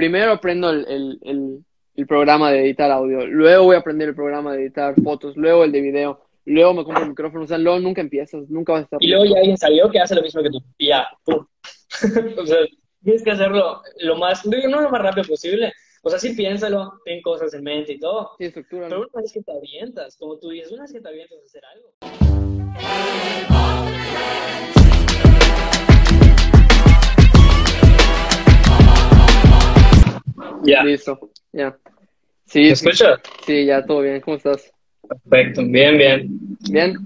primero aprendo el, el, el, el programa de editar audio, luego voy a aprender el programa de editar fotos, luego el de video, luego me compro el micrófono, o sea, luego nunca empiezas, nunca vas a estar... Y luego ya alguien salió que hace lo mismo que tú, y ya, pum. o sea, tienes que hacerlo lo más, no lo más rápido posible. O sea, sí piénsalo, ten cosas en mente y todo. Sí, estructura. Pero una vez que te avientas, como tú dices, una vez que te avientas a hacer algo. Ya. Listo, ya. Sí, ¿Me escuchas? sí, ya, todo bien, ¿cómo estás? Perfecto, bien, bien. ¿Bien?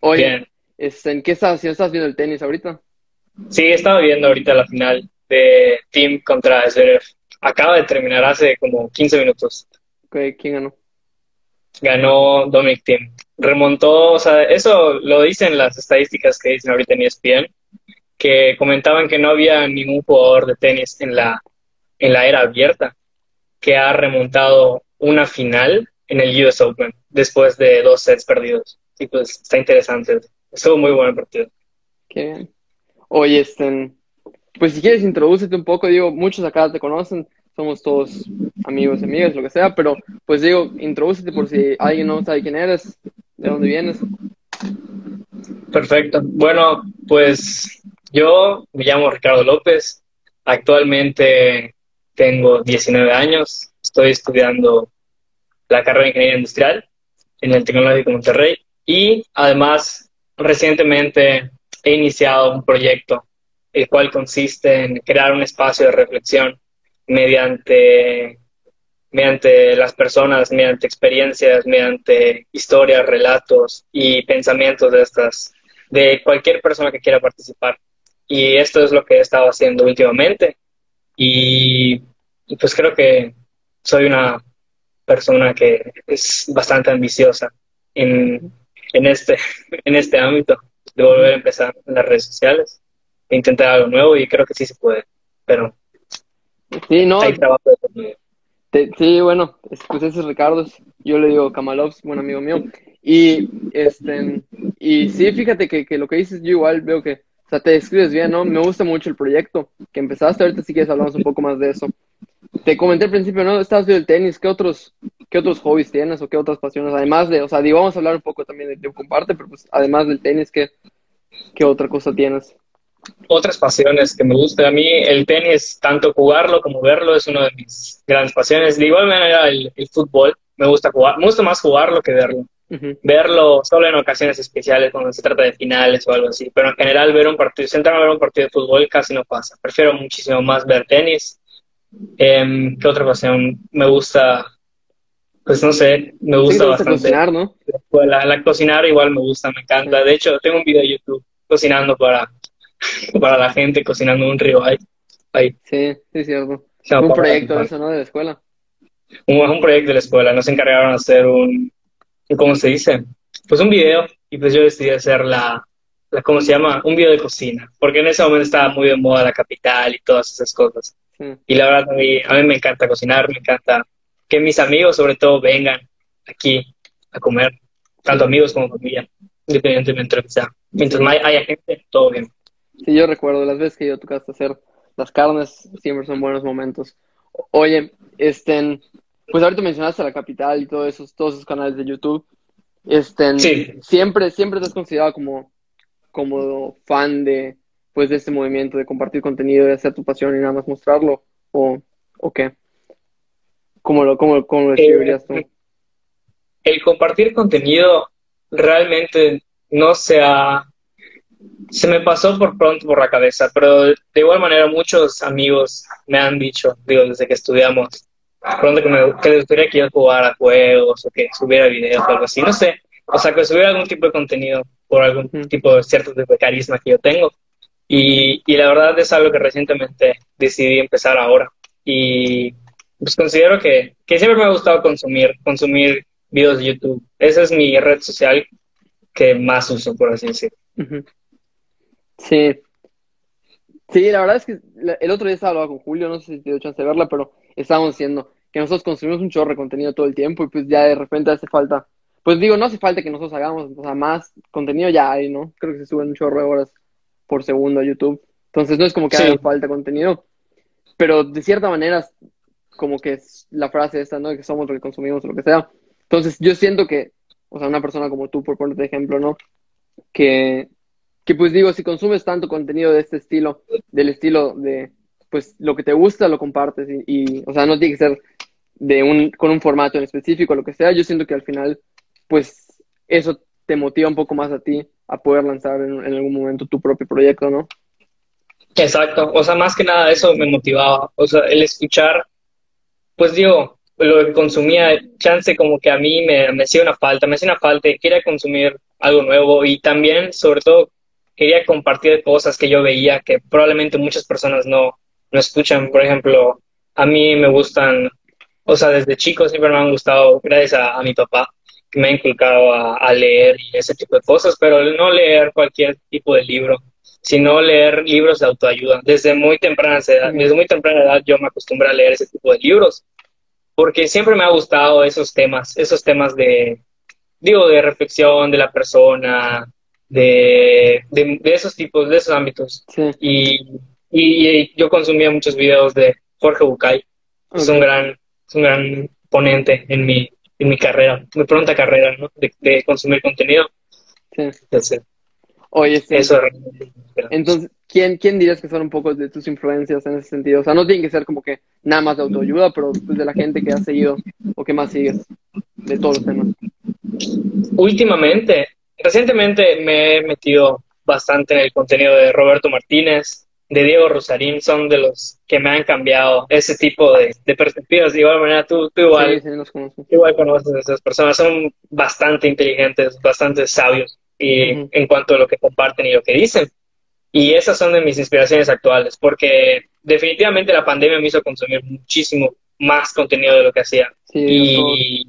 Oye, Bien. este, ¿en qué estás? ¿Estás viendo el tenis ahorita? Sí, he estado viendo ahorita la final de Team contra Zverev. Acaba de terminar hace como 15 minutos. ¿Qué- ¿Quién ganó? Ganó Dominic Thiem. Remontó, o sea, eso lo dicen las estadísticas que dicen ahorita en ESPN, que comentaban que no había ningún jugador de tenis en la, en la era abierta que ha remontado una final en el US Open después de dos sets perdidos. Y pues está interesante. Estuvo muy bueno el partido. Qué bien. Oye, este, pues si quieres, introdúcete un poco. Digo, muchos acá te conocen, somos todos amigos, amigas, lo que sea, pero pues digo, introdúcete por si alguien no sabe quién eres, de dónde vienes. Perfecto. Bueno, pues yo me llamo Ricardo López. Actualmente tengo 19 años. Estoy estudiando la carrera de Ingeniería Industrial en el Tecnológico Monterrey y además recientemente he iniciado un proyecto el cual consiste en crear un espacio de reflexión mediante, mediante las personas, mediante experiencias, mediante historias, relatos y pensamientos de estas, de cualquier persona que quiera participar. Y esto es lo que he estado haciendo últimamente. Y, y pues creo que soy una persona que es bastante ambiciosa en, en, este, en este ámbito de volver a empezar en las redes sociales e intentar algo nuevo y creo que sí se puede, pero Sí, no, hay trabajo de te- sí, bueno, es- pues ese es Ricardo, yo le digo Kamalovs, buen amigo mío. Y, este, y sí, fíjate que, que lo que dices, yo igual veo que, o sea, te describes bien, ¿no? Me gusta mucho el proyecto que empezaste, ahorita si quieres hablamos un poco más de eso. Te comenté al principio, ¿no? Estabas viendo el tenis, ¿qué otros, qué otros hobbies tienes o qué otras pasiones? Además de, o sea, digo, vamos a hablar un poco también de, de comparte, pero pues además del tenis, ¿qué, qué otra cosa tienes? Otras pasiones que me gustan a mí, el tenis, tanto jugarlo como verlo, es una de mis grandes pasiones. De igual manera, el, el fútbol, me gusta jugar, me gusta más jugarlo que verlo. Verlo solo en ocasiones especiales, cuando se trata de finales o algo así. Pero en general, ver un partido, sentarme a ver un partido de fútbol casi no pasa. Prefiero muchísimo más ver tenis. Em, ¿qué otra pasión? Me gusta, pues no sé, me Sí, gusta te gusta bastante. cocinar, ¿no? La, la cocinar igual me gusta, me encanta. De hecho, tengo un video de YouTube cocinando para, para la gente, cocinando un ribeye. Ahí, Sí, sí, es cierto. Un proyecto eso, ¿no? De la escuela. un, un proyecto de la escuela. Nos encargaron de hacer un, ¿cómo se dice? Pues un video y pues yo decidí hacer la, la, ¿cómo se llama? Un video de cocina, porque en ese momento estaba muy de moda la capital y todas esas cosas. Sí. Y la verdad, a mí, a mí me encanta cocinar, me encanta que mis amigos, sobre todo, vengan aquí a comer, tanto amigos como familia, independientemente de que sea. Mientras más haya gente, todo bien. Sí, yo recuerdo las veces que casa a hacer las carnes, siempre son buenos momentos. Oye, este, pues ahorita mencionaste la capital y todos esos, todos esos canales de YouTube. Este, Sí. siempre, siempre te has considerado como, como fan de, pues, de este movimiento de compartir contenido, de hacer tu pasión y nada más mostrarlo, o, o qué? ¿Cómo lo, cómo, cómo lo describirías tú? el compartir contenido realmente no se ha... Se me pasó por pronto por la cabeza, pero de igual manera muchos amigos me han dicho, digo, desde que estudiamos, pronto que, me, que les gustaría que yo jugara juegos o que subiera videos o algo así, no sé, o sea, que subiera algún tipo de contenido por algún tipo de cierto tipo de carisma que yo tengo. Y, y la verdad es algo que recientemente decidí empezar ahora. Y pues considero que, que siempre me ha gustado consumir, consumir videos de YouTube. Esa es mi red social que más uso, por así decirlo. Sí. Sí, la verdad es que el otro día estaba hablando con Julio, no sé si te dio chance de verla, pero estábamos diciendo que nosotros consumimos un chorro de contenido todo el tiempo y pues ya de repente hace falta, pues digo, no hace falta que nosotros hagamos, o sea, más contenido ya hay, ¿no? Creo que se suben un chorro de horas por segundo a YouTube. Entonces no es como que Sí. haga falta contenido, pero de cierta manera como que es la frase esta, ¿no? Que somos lo que consumimos o lo que sea. Entonces, yo siento que, o sea, una persona como tú, por ponerte ejemplo, ¿no? Que, que pues digo, si consumes tanto contenido de este estilo, del estilo de, pues lo que te gusta lo compartes y, y, o sea, no tiene que ser de un, con un formato en específico, lo que sea, yo siento que al final, pues eso te motiva un poco más a ti a poder lanzar en, algún momento tu propio proyecto, ¿no? Exacto, o sea, más que nada eso me motivaba, o sea, el escuchar, pues digo, lo que consumía, chance como que a mí me, me hacía una falta, me hacía una falta, quería consumir algo nuevo y también, sobre todo, quería compartir cosas que yo veía que probablemente muchas personas no, no escuchan, por ejemplo, a mí me gustan, o sea, desde chico siempre me han gustado, gracias a, a mi papá, que me ha inculcado a, a leer y ese tipo de cosas, pero no leer cualquier tipo de libro sino leer libros de autoayuda. Desde muy temprana edad, desde muy temprana edad yo me acostumbré a leer ese tipo de libros, porque siempre me ha gustado esos temas, esos temas de, digo, de reflexión de la persona, de, de, esos tipos, de esos ámbitos. Sí. Y, y, yo consumía muchos videos de Jorge Bucay, okay. es un gran, es un gran ponente en mi, en mi carrera, mi pronta carrera, ¿no? De, de consumir contenido. Sí. Entonces, Oye, sí. eso Entonces, ¿quién, ¿quién dirías que son un poco de tus influencias en ese sentido? O sea, no tiene que ser como que nada más de autoayuda, pero pues, de la gente que has seguido o que más sigues de todos los temas. Últimamente, recientemente me he metido bastante en el contenido de Roberto Martínez, de Diego Rosarín, son de los que me han cambiado ese tipo de, de perspectivas. De igual manera, tú, tú igual, Sí, sí, igual conoces a esas personas, son bastante inteligentes, bastante sabios y Ujú. en cuanto a lo que comparten y lo que dicen. Y esas son de mis inspiraciones actuales, porque definitivamente la pandemia me hizo consumir muchísimo más contenido de lo que hacía. Sí. Y,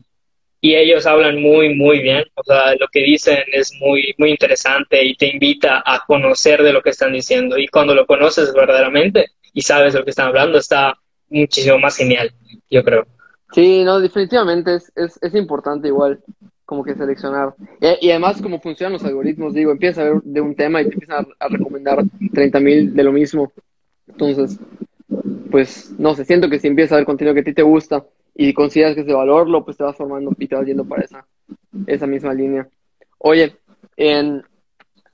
y ellos hablan muy, muy bien. O sea, lo que dicen es muy, muy interesante y te invita a conocer de lo que están diciendo. Y cuando lo conoces verdaderamente y sabes lo que están hablando, está muchísimo más genial, yo creo. Sí, no, definitivamente es, es, es importante igual como que seleccionar. Y, y además como funcionan los algoritmos, digo, empiezas a ver de un tema y te empiezan a, a recomendar 30 mil de lo mismo. Entonces, pues no sé, siento que si empiezas a ver contenido que a ti te gusta y consideras que es de valorlo, pues te vas formando y te vas yendo para esa, esa misma línea. Oye, en...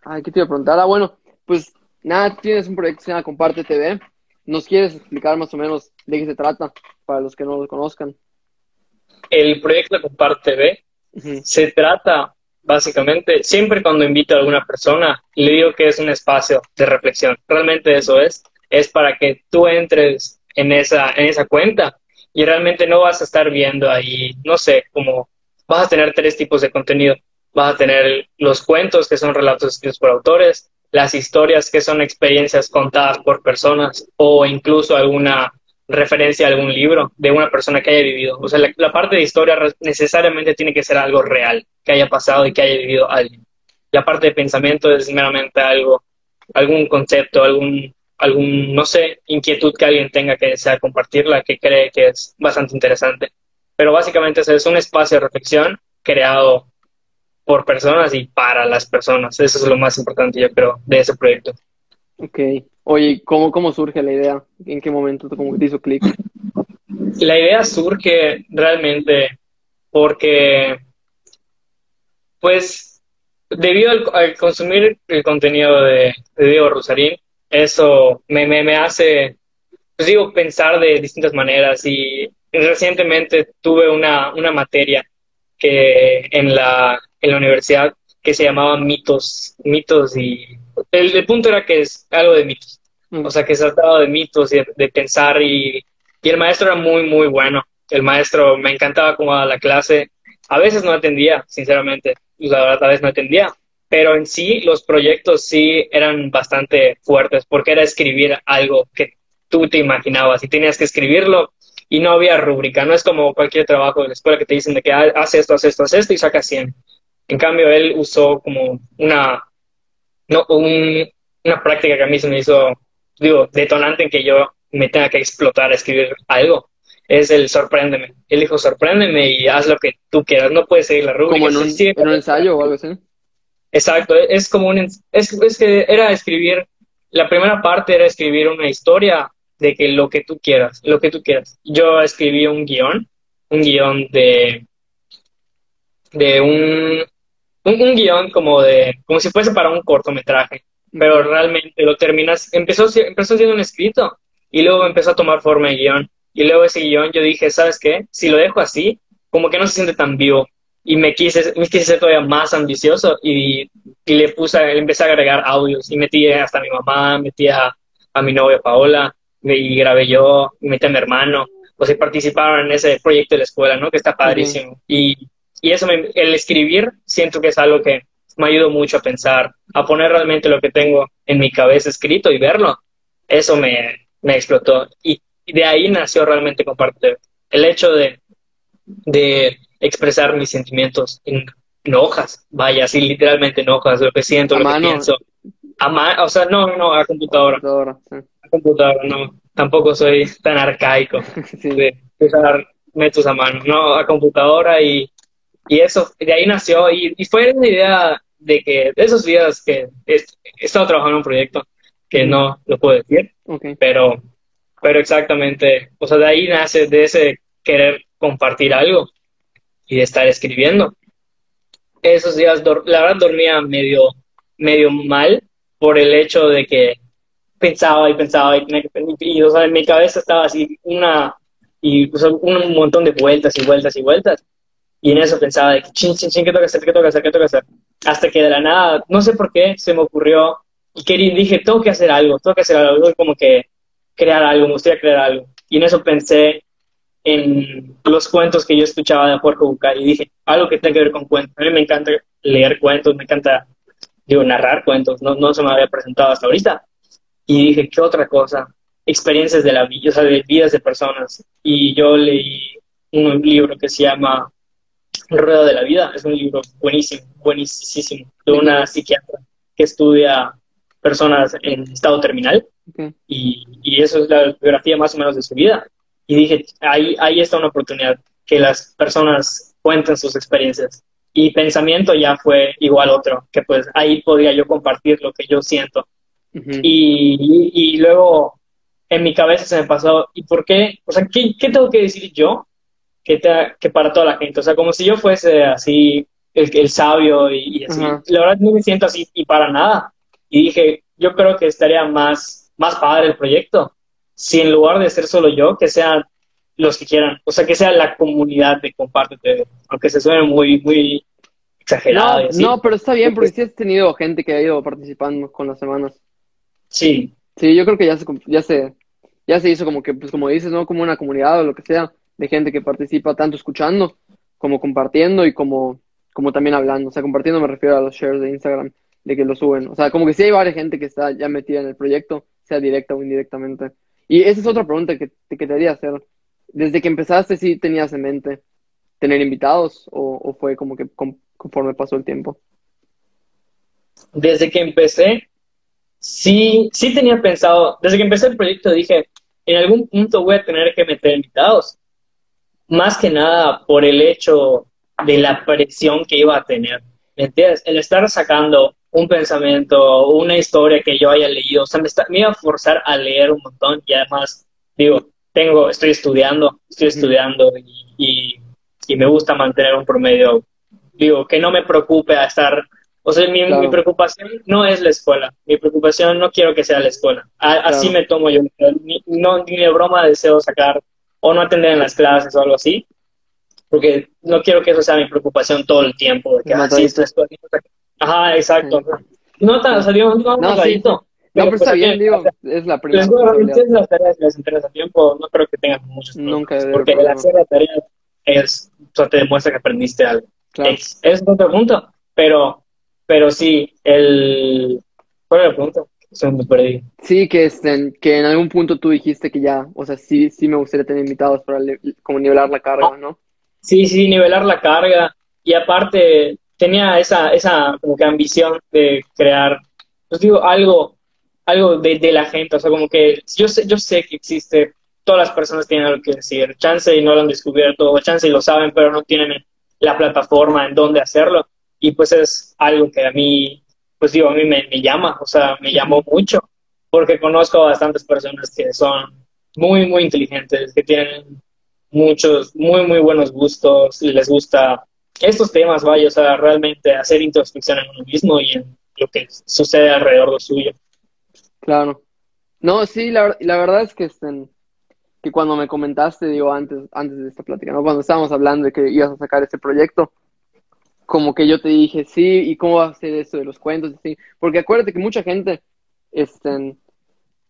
Ay, ¿qué te iba a preguntar? Ah, bueno, pues nada, tienes un proyecto que se llama Comparte TV. ¿Nos quieres explicar más o menos de qué se trata para los que no lo conozcan? El proyecto Comparte TV se trata básicamente, siempre cuando invito a alguna persona, le digo que es un espacio de reflexión. Realmente eso es. Es para que tú entres en esa, en esa cuenta y realmente no vas a estar viendo ahí, no sé, como vas a tener tres tipos de contenido. Vas a tener los cuentos, que son relatos escritos por autores, las historias, que son experiencias contadas por personas, o incluso alguna referencia a algún libro de una persona que haya vivido. O sea, la, la parte de historia necesariamente tiene que ser algo real, que haya pasado y que haya vivido alguien. La parte de pensamiento es meramente algo, algún concepto, algún, algún, no sé, inquietud que alguien tenga que desea compartirla, que cree que es bastante interesante. Pero básicamente es un espacio de reflexión creado por personas y para las personas. Eso es lo más importante, yo creo, de ese proyecto. Ok. Oye, ¿cómo, cómo surge la idea? ¿En qué momento como te hizo clic? La idea surge realmente porque, pues, debido al, al consumir el contenido de, de Diego Rosarín, eso me, me, me hace, pues digo, pensar de distintas maneras y recientemente tuve una, una materia que en la, en la universidad que se llamaba mitos, mitos y el, el punto era que es algo de mitos. Mm. O sea, que se trataba de mitos y de, de pensar y, y el maestro era muy, muy bueno. El maestro me encantaba cómo daba la clase. A veces no atendía, sinceramente. La verdad, a veces no atendía. Pero en sí, los proyectos sí eran bastante fuertes porque era escribir algo que tú te imaginabas y tenías que escribirlo y no había rúbrica. No es como cualquier trabajo de la escuela que te dicen de que "Ah, haz esto, haz esto, haz esto y saca 100. En cambio, él usó como una, no, un, una práctica que a mí se me hizo, digo, detonante en que yo me tenga que explotar a escribir algo. Es el sorpréndeme. Él dijo, sorpréndeme y haz lo que tú quieras. No puedes seguir la rúbrica. Como en un, sí, en un ensayo o algo así. Exacto, es como un, es, es que era escribir, la primera parte era escribir una historia de que lo que tú quieras, lo que tú quieras. Yo escribí un guion, un guion de, de un, un, guion como de, como si fuese para un cortometraje, pero realmente lo terminas, empezó, empezó siendo un escrito y luego empezó a tomar forma de guion. Y luego ese guion yo dije, ¿sabes qué? Si lo dejo así, como que no se siente tan vivo. Y me quise, me quise ser todavía más ambicioso y, le puse, le empecé a agregar audios y metí hasta a mi mamá, metí a, a mi novia Paola, y grabé yo, y metí a mi hermano. O sea, participaron en ese proyecto de la escuela, ¿no? Que está padrísimo. Y, y eso, el escribir, siento que es algo que me ayudó mucho a pensar, a poner realmente lo que tengo en mi cabeza escrito y verlo. Eso me, me explotó. Y, de ahí nació realmente compartir. El hecho de, de expresar mis sentimientos en, hojas, vaya, así literalmente en hojas, lo que siento, lo que pienso. A o sea, no, no, a computadora. A computadora, no. Tampoco soy tan arcaico de usar métodos a mano, no, a computadora y, y eso, de ahí nació y, y fue una idea de que de esos días que he, estado trabajando en un proyecto que no lo puedo decir, pero, pero exactamente, o sea, de ahí nace de ese querer compartir algo y de estar escribiendo. Esos días, la verdad, dormía medio, medio mal por el hecho de que pensaba y pensaba y, y o sea, en mi cabeza estaba así una y un montón de vueltas y vueltas y vueltas y en eso pensaba de que chin, chin, chin, ¿qué que hacer? ¿Qué que hacer? ¿Qué que hacer? Hasta que de la nada, no sé por qué, se me ocurrió y quería, dije, tengo que hacer algo, tengo que hacer algo, como que crear algo, me gustaría crear algo. Y en eso pensé en los cuentos que yo escuchaba de Jorge Bucay y dije, algo que tenga que ver con cuentos. A mí me encanta leer cuentos, me encanta, digo, narrar cuentos, no, no se me había presentado hasta ahorita. Y dije, ¿qué otra cosa? Experiencias de la vida, o sea, de vidas de personas. Y yo leí un libro que se llama Rueda de la Vida, es un libro buenísimo, buenísimo, de una psiquiatra que estudia personas en estado terminal y, y, eso es la biografía más o menos de su vida. Y dije, ahí, ahí está una oportunidad, que las personas cuenten sus experiencias. Y pensamiento ya fue igual otro, que pues ahí podría yo compartir lo que yo siento. y, y, luego en mi cabeza se me pasó, ¿y por qué? O sea, ¿qué, qué tengo que decir yo que, te, que para toda la gente? O sea, como si yo fuese así el, el sabio y, así. La verdad no me siento así y para nada. Y dije, yo creo que estaría más, más padre el proyecto si en lugar de ser solo yo, que sean los que quieran, o sea, que sea la comunidad de compártete, aunque se suene muy, muy exagerado. No, pero está bien, porque sí has tenido gente que ha ido participando con las semanas. Sí. Sí, yo creo que ya se, ya se, ya se hizo como que, pues como dices, ¿no? Como una comunidad o lo que sea, de gente que participa tanto escuchando, como compartiendo y como, como también hablando. O sea, compartiendo me refiero a los shares de Instagram de que lo suben. O sea, como que sí hay varias gente que está ya metida en el proyecto, sea directa o indirectamente. Y esa es otra pregunta que, te quería hacer. Desde que empezaste, ¿sí tenías en mente tener invitados o, fue como que conforme pasó el tiempo? Desde que empecé, sí, sí tenía pensado, desde que empecé el proyecto dije, en algún punto voy a tener que meter invitados. Más que nada por el hecho de la presión que iba a tener. ¿Me entiendes? El estar sacando un pensamiento una historia que yo haya leído. O sea, me, me, iba a forzar a leer un montón y además, digo, tengo, estoy estudiando, estoy estudiando y, y, me gusta mantener un promedio, digo, que no me preocupe a estar, o sea, mi, mi, preocupación no es la escuela, mi preocupación no quiero que sea la escuela, así me tomo yo, ni, no, ni de broma deseo sacar o no atender en las clases o algo así, porque no quiero que eso sea mi preocupación todo el tiempo, de que así esto, esto, Ajá, exacto. No tan, salió no, no, sí. No, pero está bien, digo, es la primera. Si las tareas les interesa tiempo, no creo que tengan muchos Nunca Porque el hacer la tarea es, o sea, te demuestra que aprendiste algo. Claro. Es, es otro punto, pero, pero sí, el... ¿Cuál era la pregunta? Se me perdí. Sí, que, este, que en algún punto tú dijiste que ya, o sea, sí, sí me gustaría tener invitados para como nivelar la carga, ¿no? Sí, sí, nivelar la carga. Y aparte, tenía esa, esa como que ambición de crear, pues digo, algo, algo de, de, la gente, o sea, como que yo sé, yo sé que existe, todas las personas tienen algo que decir, chance y no lo han descubierto, o chance y lo saben, pero no tienen la plataforma en donde hacerlo, y pues es algo que a mí, pues digo, a mí me, me llama, o sea, me llamó mucho, porque conozco a bastantes personas que son muy, muy inteligentes, que tienen muchos, muy, muy buenos gustos, y les gusta estos temas, vaya, o sea, realmente hacer introspección en uno mismo y en lo que sucede alrededor de suyo. Claro. No, sí, la, la verdad es que, estén, que cuando me comentaste, digo, antes, antes de esta plática, ¿no? Cuando estábamos hablando de que ibas a sacar este proyecto, como que yo te dije, sí, ¿y cómo va a ser esto de los cuentos? Sí, porque acuérdate que mucha gente este,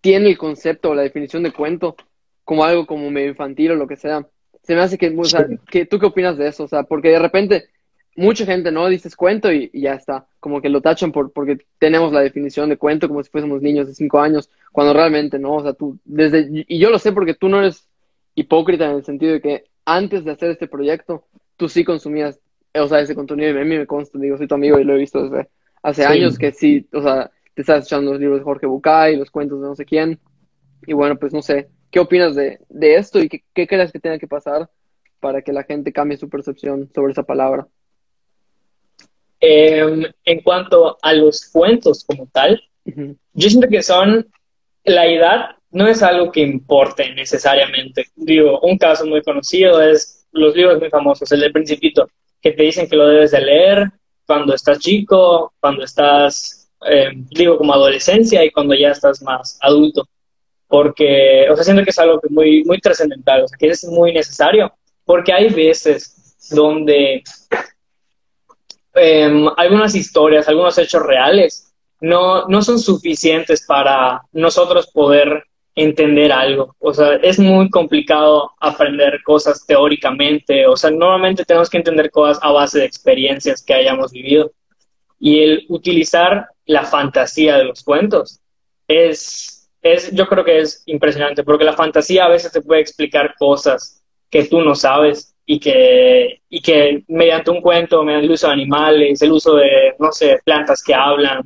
tiene el concepto o la definición de cuento como algo como medio infantil o lo que sea. Se me hace que, o sea, que, ¿tú qué opinas de eso? O sea, porque de repente mucha gente no dices cuento y, ya está, como que lo tachan por, porque tenemos la definición de cuento como si fuésemos niños de cinco años, cuando realmente no, o sea, tú, desde, y yo lo sé porque tú no eres hipócrita en el sentido de que antes de hacer este proyecto, tú sí consumías o sea, ese contenido. Y a mí me consta, digo, soy tu amigo y lo he visto desde hace años que sí, o sea, te estás echando los libros de Jorge Bucay, los cuentos de no sé quién, y bueno, pues no sé, ¿qué opinas de, de esto y qué, qué, crees que tenga que pasar para que la gente cambie su percepción sobre esa palabra? Eh, en cuanto a los cuentos como tal, yo siento que son, la edad no es algo que importe necesariamente. Digo, un caso muy conocido es los libros muy famosos, el del Principito que te dicen que lo debes de leer cuando estás chico, cuando estás, eh, digo, como adolescencia y cuando ya estás más adulto. Porque, o sea, siento que es algo muy, muy trascendental, o sea, que es muy necesario, porque hay veces donde em, algunas historias, algunos hechos reales no, no son suficientes para nosotros poder entender algo. O sea, es muy complicado aprender cosas teóricamente. O sea, normalmente tenemos que entender cosas a base de experiencias que hayamos vivido. Y el utilizar la fantasía de los cuentos es, es, yo creo que es impresionante, porque la fantasía a veces te puede explicar cosas que tú no sabes y que, y que mediante un cuento, mediante el uso de animales, el uso de, no sé, plantas que hablan,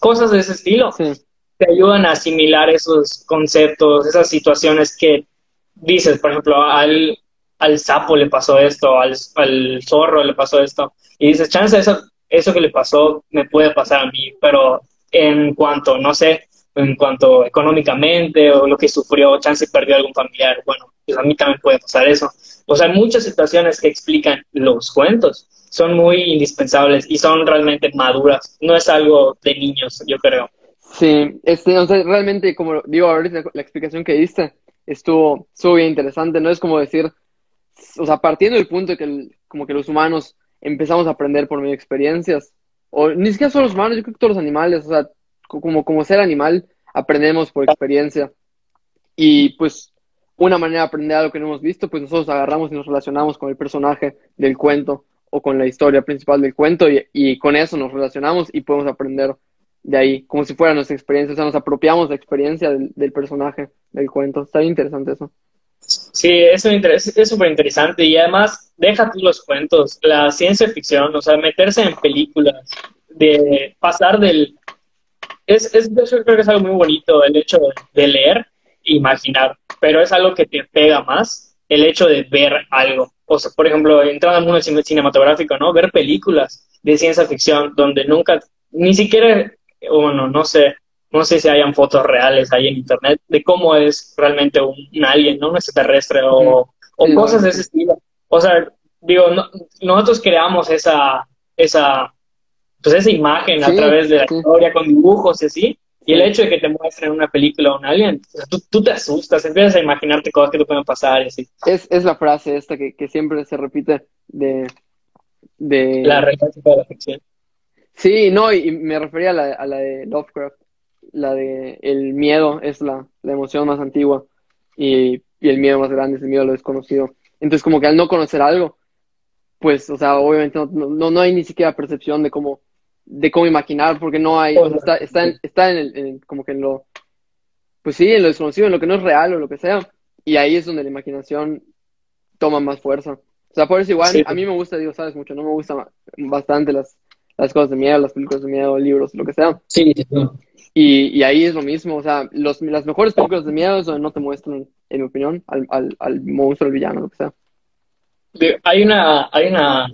cosas de ese estilo, sí. te ayudan a asimilar esos conceptos, esas situaciones que dices, por ejemplo, al, al sapo le pasó esto, al, al zorro le pasó esto, y dices, chance, eso, eso que le pasó me puede pasar a mí, pero en cuanto, no sé, en cuanto económicamente o lo que sufrió, chance perdió algún familiar, bueno, pues a mí también puede pasar eso. O sea, hay muchas situaciones que explican los cuentos, son muy indispensables y son realmente maduras, no es algo de niños, yo creo. Sí, este, o sea, realmente, como digo ahorita, la explicación que diste estuvo, estuvo bien interesante, ¿no? Es como decir, o sea, partiendo del punto de que como que los humanos empezamos a aprender por medio de experiencias, o ni siquiera solo los humanos, yo creo que todos los animales, o sea, como, como ser animal, aprendemos por experiencia. Y pues una manera de aprender algo que no hemos visto, pues nosotros agarramos y nos relacionamos con el personaje del cuento o con la historia principal del cuento y, con eso nos relacionamos y podemos aprender de ahí, como si fuera nuestra experiencia, o sea, nos apropiamos de la experiencia del, personaje del cuento. Está interesante eso. Sí, es súper interesante y además deja tú los cuentos, la ciencia ficción, o sea, meterse en películas, de pasar del... Es, es, yo creo que es algo muy bonito el hecho de leer e imaginar, pero es algo que te pega más el hecho de ver algo. O sea, por ejemplo, entrando al mundo cinematográfico, ¿no? Ver películas de ciencia ficción donde nunca, ni siquiera bueno, no sé, no sé si hayan fotos reales ahí en internet de cómo es realmente un, alien, ¿no? Un extraterrestre o, o cosas de ese estilo. O sea, digo, nosotros creamos esa, esa, pues esa imagen a través de la historia con dibujos y así. Y el hecho de que te muestren una película o un alien, tú, tú, te asustas, empiezas a imaginarte cosas que te pueden pasar y así. Es, es la frase esta que, que siempre se repite de... de... La realidad de la ficción. Sí, no, y, me refería a la, a la, de Lovecraft, la de el miedo es la, la emoción más antigua y, y, el miedo más grande es el miedo a lo desconocido. Entonces, como que al no conocer algo, pues, o sea, obviamente no, no, no hay ni siquiera percepción de cómo, de cómo imaginar, porque no hay, o sea, está, está, en, está en, el, como que en lo, pues sí, en lo desconocido, en lo que no es real o lo que sea, y ahí es donde la imaginación toma más fuerza. O sea, por eso igual, a mí me gusta, digo, sabes mucho, no me gusta bastante las las cosas de miedo, las películas de miedo, libros, lo que sea. Sí, Y, y ahí es lo mismo, o sea, los, las mejores películas de miedo son no te muestran, en mi opinión, al, al, al monstruo, al villano, lo que sea. Hay una, hay una,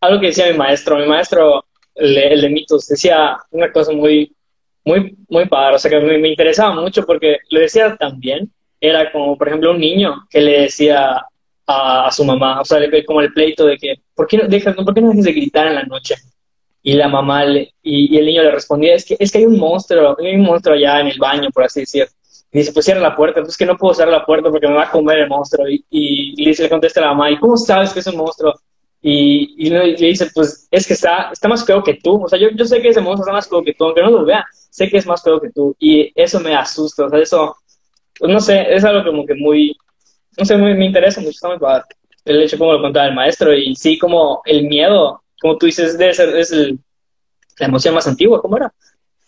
algo que decía mi maestro, mi maestro, el, de mitos, decía una cosa muy, muy, muy padre, o sea, que me, me interesaba mucho porque lo decía también era como, por ejemplo, un niño que le decía a, su mamá, o sea, como el pleito de que, ¿por qué no, dejas, ¿por qué no dejes de gritar en la noche? Y la mamá le, y, el niño le respondía, es que, es que hay un monstruo, hay un monstruo allá en el baño, por así decir. Y dice, pues cierra la puerta, pues que no puedo cerrar la puerta porque me va a comer el monstruo. Y, y, y le contesta a la mamá, ¿y cómo sabes que es un monstruo? Y, y, le dice, pues es que está, está más feo que tú. O sea, yo, yo sé que ese monstruo está más feo que tú, aunque no lo vea, sé que es más feo que tú. Y eso me asusta, o sea, eso, pues no sé, es algo como que muy, no sé, muy, me interesa mucho, está muy padre. El hecho como lo contaba el maestro y sí, como el miedo, como tú dices, debe ser, es el, la emoción más antigua, ¿cómo era?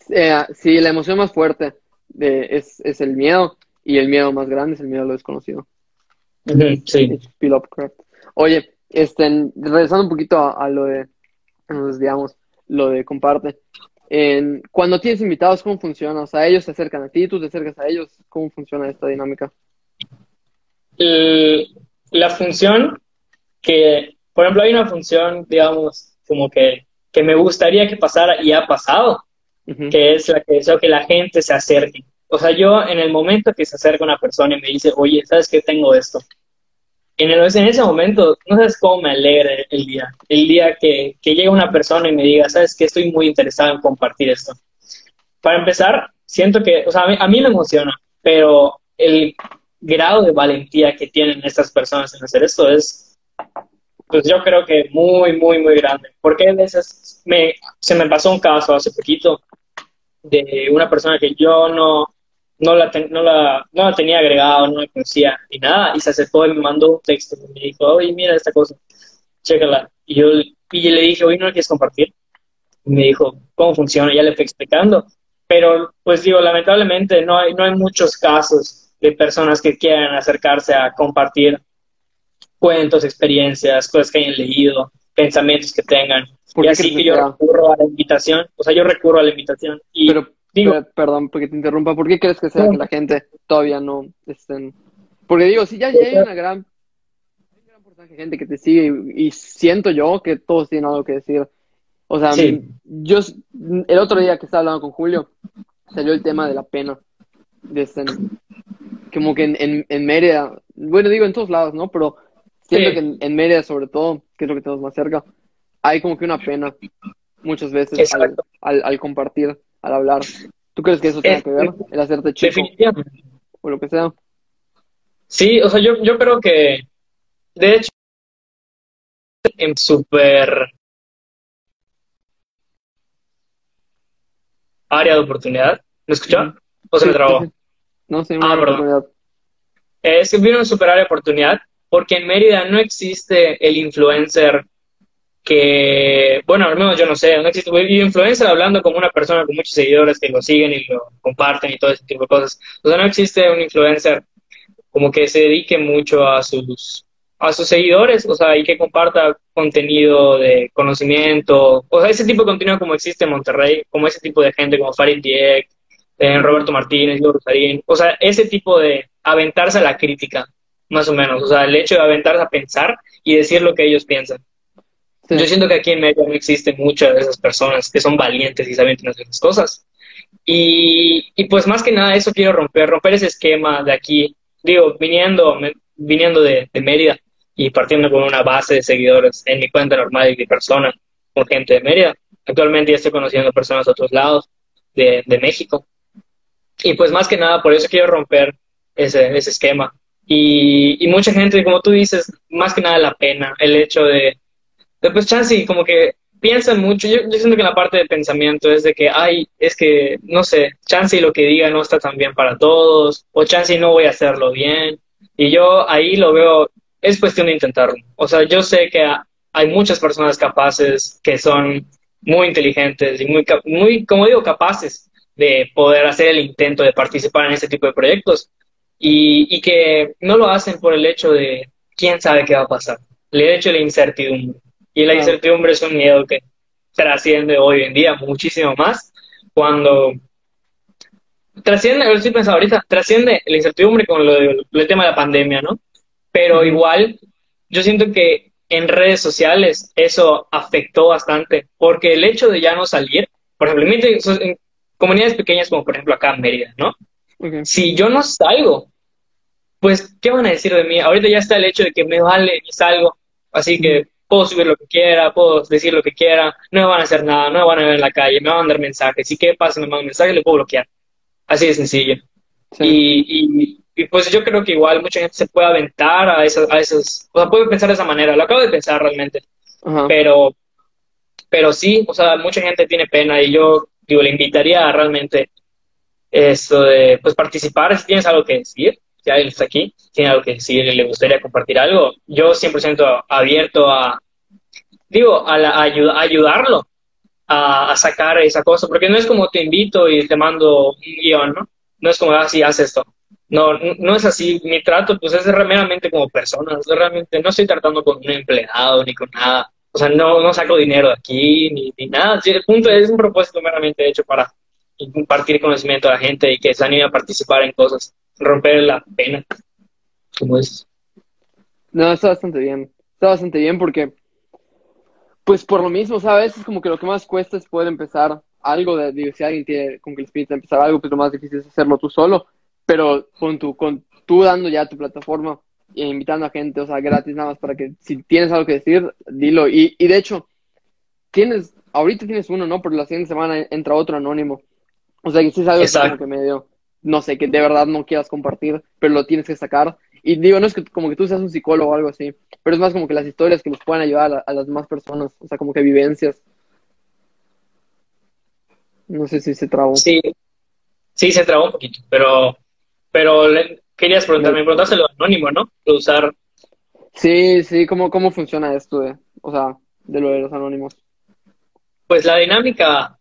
Eh, sí, la emoción más fuerte de, es, es el miedo y el miedo más grande es el miedo a lo desconocido. sí. Oye, este, regresando un poquito a, lo de, nos desviamos, lo de comparte. En, cuando tienes invitados, ¿cómo funciona? O sea, ellos se acercan a ti, tú te acercas a ellos. ¿Cómo funciona esta dinámica? la función que, por ejemplo, hay una función, digamos, como que, que me gustaría que pasara y ha pasado, que es la que deseo que la gente se acerque. O sea, yo en el momento que se acerca una persona y me dice, oye, ¿sabes qué tengo esto? En, el, en ese momento, no sabes cómo me alegra el día. El día que, que llega una persona y me diga, ¿sabes qué? Estoy muy interesado en compartir esto. Para empezar, siento que, o sea, a mí, a mí me emociona, pero el grado de valentía que tienen estas personas en hacer esto es, pues yo creo que muy, muy, muy grande. Porque a veces me, se me pasó un caso hace poquito de una persona que yo no, no la, no, la, no la tenía agregado, no la conocía ni nada, y se acercó y me mandó un texto y me dijo, oye, mira esta cosa, chécala. Y yo y le dije, oye, ¿no la quieres compartir? Y me dijo, ¿cómo funciona? Ya le fui explicando. Pero, pues digo, lamentablemente no hay, no hay muchos casos de personas que quieran acercarse a compartir cuentos, experiencias, cosas que hayan leído, pensamientos que tengan. Y así que yo recurro a la invitación, o sea, yo recurro a la invitación. Y Pero perdón, porque te interrumpa, ¿por qué crees que sea que la gente todavía no estén? Porque digo, si ya, hay una gran, un gran porcentaje de gente que te sigue y, siento yo que todos tienen algo que decir. O sea, yo el otro día que estaba hablando con Julio, salió el tema de la pena. De este, como que en, en, en Mérida, bueno, digo en todos lados, ¿no? Pero siento que en, en, Mérida sobre todo, que es lo que tenemos más cerca, hay como que una pena muchas veces al, al compartir al hablar. ¿Tú crees que eso tiene que ver? El hacerte chico. Definitivamente. O lo que sea. Sí, o sea, yo, yo creo que, de hecho, en súper área de oportunidad. ¿Me escuchó? ¿O se me trabó? No, sí, ah, perdón. Es que vino en super área de oportunidad porque en Mérida no existe el influencer que, bueno, al menos yo no sé, no existe influencer hablando como una persona con muchos seguidores que lo siguen y lo comparten y todo ese tipo de cosas. O sea, no existe un influencer como que se dedique mucho a sus a sus seguidores, o sea, y que comparta contenido de conocimiento, o sea, ese tipo de contenido como existe en Monterrey, como ese tipo de gente como Farid Diek, eh, Roberto Martínez, Diego Rosarín, o sea, ese tipo de aventarse a la crítica, más o menos, o sea, el hecho de aventarse a pensar y decir lo que ellos piensan. Yo siento que aquí en medio no existen muchas de esas personas que son valientes y saben hacer las cosas. Y, y, pues más que nada eso quiero romper, romper ese esquema de aquí. Digo, viniendo, viniendo de, de Mérida y partiendo con una base de seguidores en mi cuenta normal de mi persona, con gente de Mérida. Actualmente ya estoy conociendo personas de otros lados de, de México. Y pues más que nada, por eso quiero romper ese, ese esquema. Y, y mucha gente, como tú dices, más que nada la pena, el hecho de, pues Chansey como que piensan mucho, yo, siento que la parte de pensamiento es de que, ay, es que, no sé, Chansey lo que diga no está tan bien para todos, o Chansey no voy a hacerlo bien, y yo ahí lo veo, es cuestión de intentarlo. O sea, yo sé que hay muchas personas capaces que son muy inteligentes y muy, muy, como digo, capaces de poder hacer el intento de participar en este tipo de proyectos y, y que no lo hacen por el hecho de quién sabe qué va a pasar, el hecho la incertidumbre. Y la incertidumbre es un miedo que trasciende hoy en día muchísimo más cuando trasciende, estoy pensando ahorita, trasciende la incertidumbre con lo, del tema de la pandemia, ¿no? Pero igual, yo siento que en redes sociales eso afectó bastante, porque el hecho de ya no salir, por ejemplo, en comunidades pequeñas como por ejemplo acá en Mérida, ¿no? Si yo no salgo, pues, ¿qué van a decir de mí? Ahorita ya está el hecho de que me vale y salgo, así que puedo subir lo que quiera, puedo decir lo que quiera, no me van a hacer nada, no me van a ver en la calle, me van a mandar mensajes, y qué pasa, me mandan mensajes, le puedo bloquear. Así de sencillo. Y, y, pues yo creo que igual mucha gente se puede aventar a esas, a esas, o sea, puede pensar de esa manera, lo acabo de pensar realmente, pero, pero sí, o sea, mucha gente tiene pena y yo, digo, le invitaría a realmente eso de, pues participar, si tienes algo que decir, si alguien está aquí, tiene algo que decir y le gustaría compartir algo, yo 100% abierto a, digo, a, a, ayudarlo a, a, sacar esa cosa, porque no es como te invito y te mando un guion, ¿no? No es como, ah, sí, haz esto. No, no es así. Mi trato, pues, es realmente como persona. Realmente no estoy tratando con un empleado ni con nada. O sea, no, no saco dinero de aquí ni, ni nada. el punto es un propósito meramente hecho para compartir conocimiento a la gente y que se anime a participar en cosas, romper la pena, como es. No, está bastante bien. Está bastante bien porque, pues por lo mismo, ¿sabes? Es como que lo que más cuesta es poder empezar algo de, digo, si alguien tiene con que el espíritu empezar algo, pues lo más difícil es hacerlo tú solo, pero con tu, con tú dando ya tu plataforma e invitando a gente, o sea, gratis nada más para que si tienes algo que decir, dilo. Y, y de hecho, tienes, ahorita tienes uno, ¿no? Pero la siguiente semana entra otro anónimo. O sea, que si es algo que medio, no sé, que de verdad no quieras compartir, pero lo tienes que sacar. Y digo, no es que como que tú seas un psicólogo o algo así, pero es más como que las historias que nos pueden ayudar a, a las demás personas, o sea, como que vivencias. No sé si se trabó. Sí, sí se trabó un poquito, pero, pero querías preguntarme, me preguntaste lo anónimo, ¿no? De usar. Sí, sí, ¿cómo, cómo funciona esto de, o sea, de lo de los anónimos? Pues la dinámica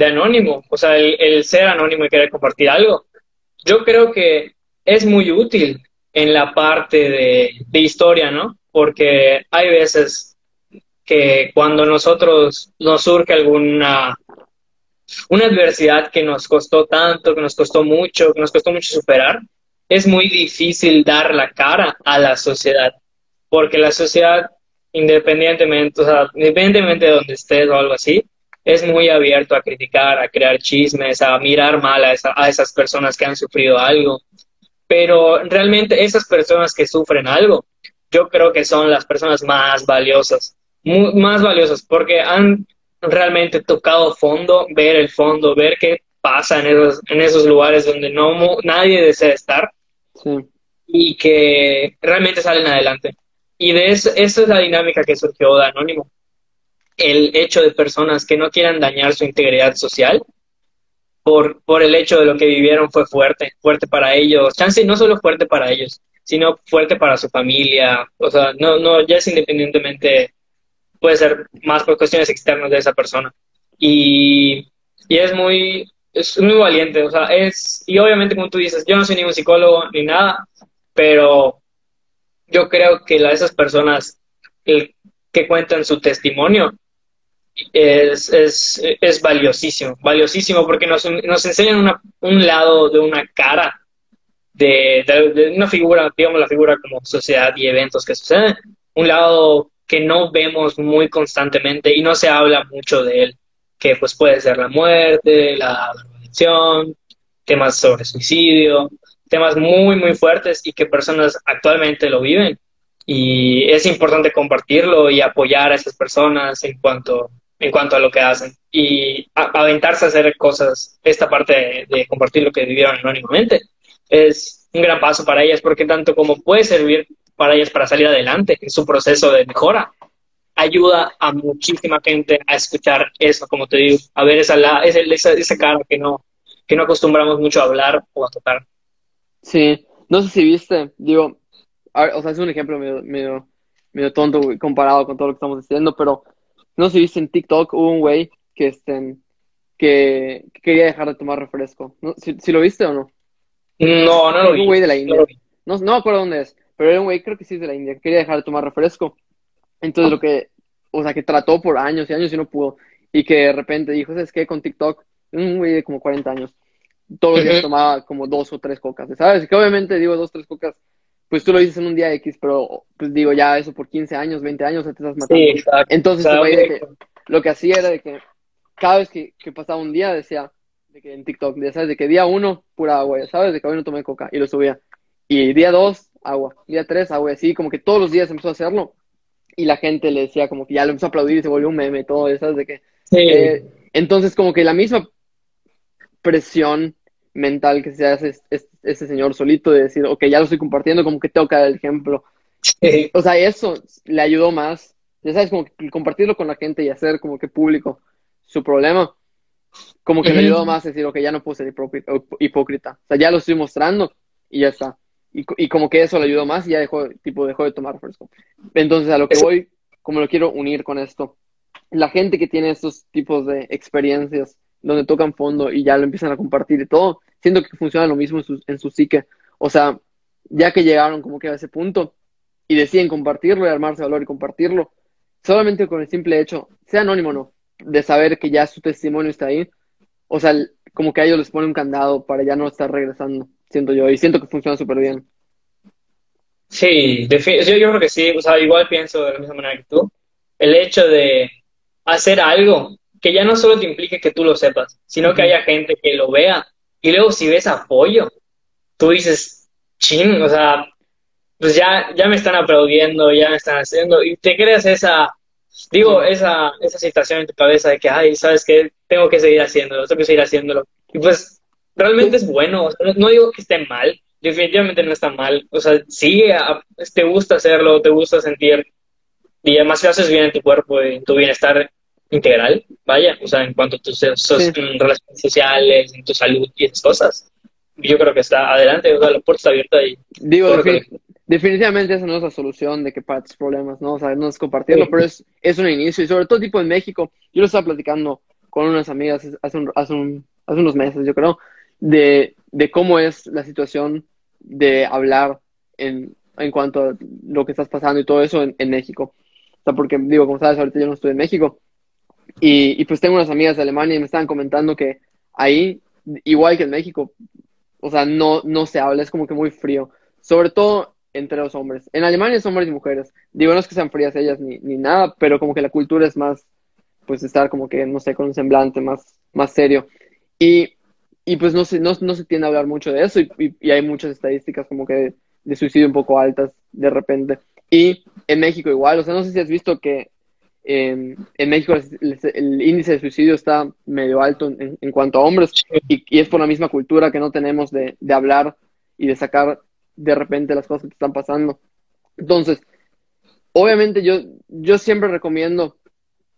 de anónimo, o sea, el, ser anónimo y querer compartir algo, yo creo que es muy útil en la parte de, historia, ¿no? Porque hay veces que cuando nosotros nos surge alguna una adversidad que nos costó tanto, que nos costó mucho, que nos costó mucho superar, es muy difícil dar la cara a la sociedad, porque la sociedad, independientemente, o sea, independientemente de donde estés o algo así, es muy abierto a criticar, a crear chismes, a mirar mal a, a esas personas que han sufrido algo. Pero realmente esas personas que sufren algo, yo creo que son las personas más valiosas, más valiosas, porque han realmente tocado fondo, ver el fondo, ver qué pasa en esos, en esos lugares donde no nadie desea estar y que realmente salen adelante. Y de eso, esa es la dinámica que surgió de Anónimo. El hecho de personas que no quieran dañar su integridad social por, por el hecho de lo que vivieron fue fuerte, fuerte para ellos. Chance no solo fuerte para ellos, sino fuerte para su familia. O sea, no, no, ya es independientemente puede ser más por cuestiones externas de esa persona. Y, y es muy, es muy valiente, o sea, es, y obviamente como tú dices, yo no soy ningún psicólogo ni nada, pero yo creo que la, esas personas que cuentan su testimonio es, es, es valiosísimo, valiosísimo porque nos, nos enseñan una, un lado de una cara de, de, de, una figura, digamos la figura como sociedad y eventos que suceden, un lado que no vemos muy constantemente y no se habla mucho de él, que pues puede ser la muerte, la drogadicción, temas sobre suicidio, temas muy, muy fuertes y que personas actualmente lo viven. Y es importante compartirlo y apoyar a esas personas en cuanto, en cuanto a lo que hacen. Y aventarse a hacer cosas, esta parte de, de compartir lo que vivieron anónimamente, es un gran paso para ellas porque tanto como puede servir para ellas para salir adelante en su proceso de mejora. Ayuda a muchísima gente a escuchar eso, como te digo, a ver esa, esa, esa cara que no, que no acostumbramos mucho a hablar o a tocar. Sí, no sé si viste, digo, o sea, es un ejemplo medio, medio, medio tonto comparado con todo lo que estamos diciendo, pero no sé si viste en TikTok hubo un güey que, este, que, quería dejar de tomar refresco. ¿No? ¿Si, lo viste o no? No, no lo vi. Un güey de la India. No, no me acuerdo dónde es, pero era un güey, creo que sí es de la India, que quería dejar de tomar refresco. Entonces lo que, o sea, que trató por años y años y no pudo. Y que de repente dijo, ¿sabes qué? Con TikTok, un güey de como 40 años, todos los días tomaba como dos o tres cocas, ¿sabes? Que obviamente digo dos o tres cocas, pues tú lo dices en un día X, pero pues digo ya eso por 15 años, 20 años, estás matando. Sí, exacto. Entonces lo que hacía era de que cada vez que, que, pasaba un día decía, de que en TikTok, ¿sabes? De que día uno, pura agua, ¿sabes? De que hoy no tomé coca y lo subía. Y día dos, agua. Día tres, agua. Y así, como que todos los días empezó a hacerlo. Y la gente le decía como que ya lo empezó a aplaudir y se volvió un meme, todo eso, de que... Eh, entonces, como que la misma presión mental que se hace ese señor solito de decir, ok, ya lo estoy compartiendo, como que tengo que dar el ejemplo. O sea, eso le ayudó más. Ya sabes, como que compartirlo con la gente y hacer como que público su problema, como que le ayudó más a decir, ok, ya no puedo ser hipócrita. O sea, ya lo estoy mostrando y ya está. Y, y como que eso le ayudó más y ya dejó, tipo, dejó de tomar fresco. Entonces, a lo que voy, como lo quiero unir con esto, la gente que tiene estos tipos de experiencias donde tocan fondo y ya lo empiezan a compartir y todo, siento que funciona lo mismo en su, en su psique. O sea, ya que llegaron como que a ese punto y deciden compartirlo y armarse valor y compartirlo, solamente con el simple hecho, sea anónimo o no, de saber que ya su testimonio está ahí, o sea, como que a ellos les pone un candado para ya no estar regresando, siento yo, y siento que funciona súper bien. Sí, yo, yo creo que sí, o sea, igual pienso de la misma manera que tú. El hecho de hacer algo que ya no solo te implique que tú lo sepas, sino que haya gente que lo vea. Y luego si ves apoyo, tú dices, ching, o sea, pues ya, ya me están aplaudiendo, ya me están haciendo, y te creas esa, digo, esa, esa situación en tu cabeza de que, ay, ¿sabes qué? Tengo que seguir haciéndolo, tengo que seguir haciéndolo. Y pues realmente es bueno, no, digo que esté mal, definitivamente no está mal, o sea, sigue, te gusta hacerlo, te gusta sentir, y además lo haces bien en tu cuerpo, en tu bienestar integral, vaya, o sea, en cuanto a tus relaciones sociales, en tu salud y esas cosas. Yo creo que está adelante, o sea, la puerta está abierta y... Digo, definitivamente esa no es la solución de que para tus problemas, ¿no? O sea, no es compartirlo, pero es, es un inicio y sobre todo tipo en México, yo lo estaba platicando con unas amigas hace, un, hace, un, hace unos meses, yo creo, de, de cómo es la situación de hablar en, en cuanto a lo que estás pasando y todo eso en, en México. O sea, porque digo, como sabes, ahorita yo no estoy en México, y, pues tengo unas amigas de Alemania y me estaban comentando que ahí, igual que en México, o sea, no, no se habla, es como que muy frío. Sobre todo entre los hombres. En Alemania es hombres y mujeres. Digo, no es que sean frías ellas ni, ni nada, pero como que la cultura es más, pues estar como que, no sé, con un semblante más, más serio. Y, y pues no se, no, no se tiende a hablar mucho de eso y, hay muchas estadísticas como que de, suicidio un poco altas de repente. Y en México igual, o sea, no sé si has visto que en México el, índice de suicidio está medio alto en, en cuanto a hombres y, y, es por la misma cultura que no tenemos de, de, hablar y de sacar de repente las cosas que están pasando. Entonces, obviamente yo, yo siempre recomiendo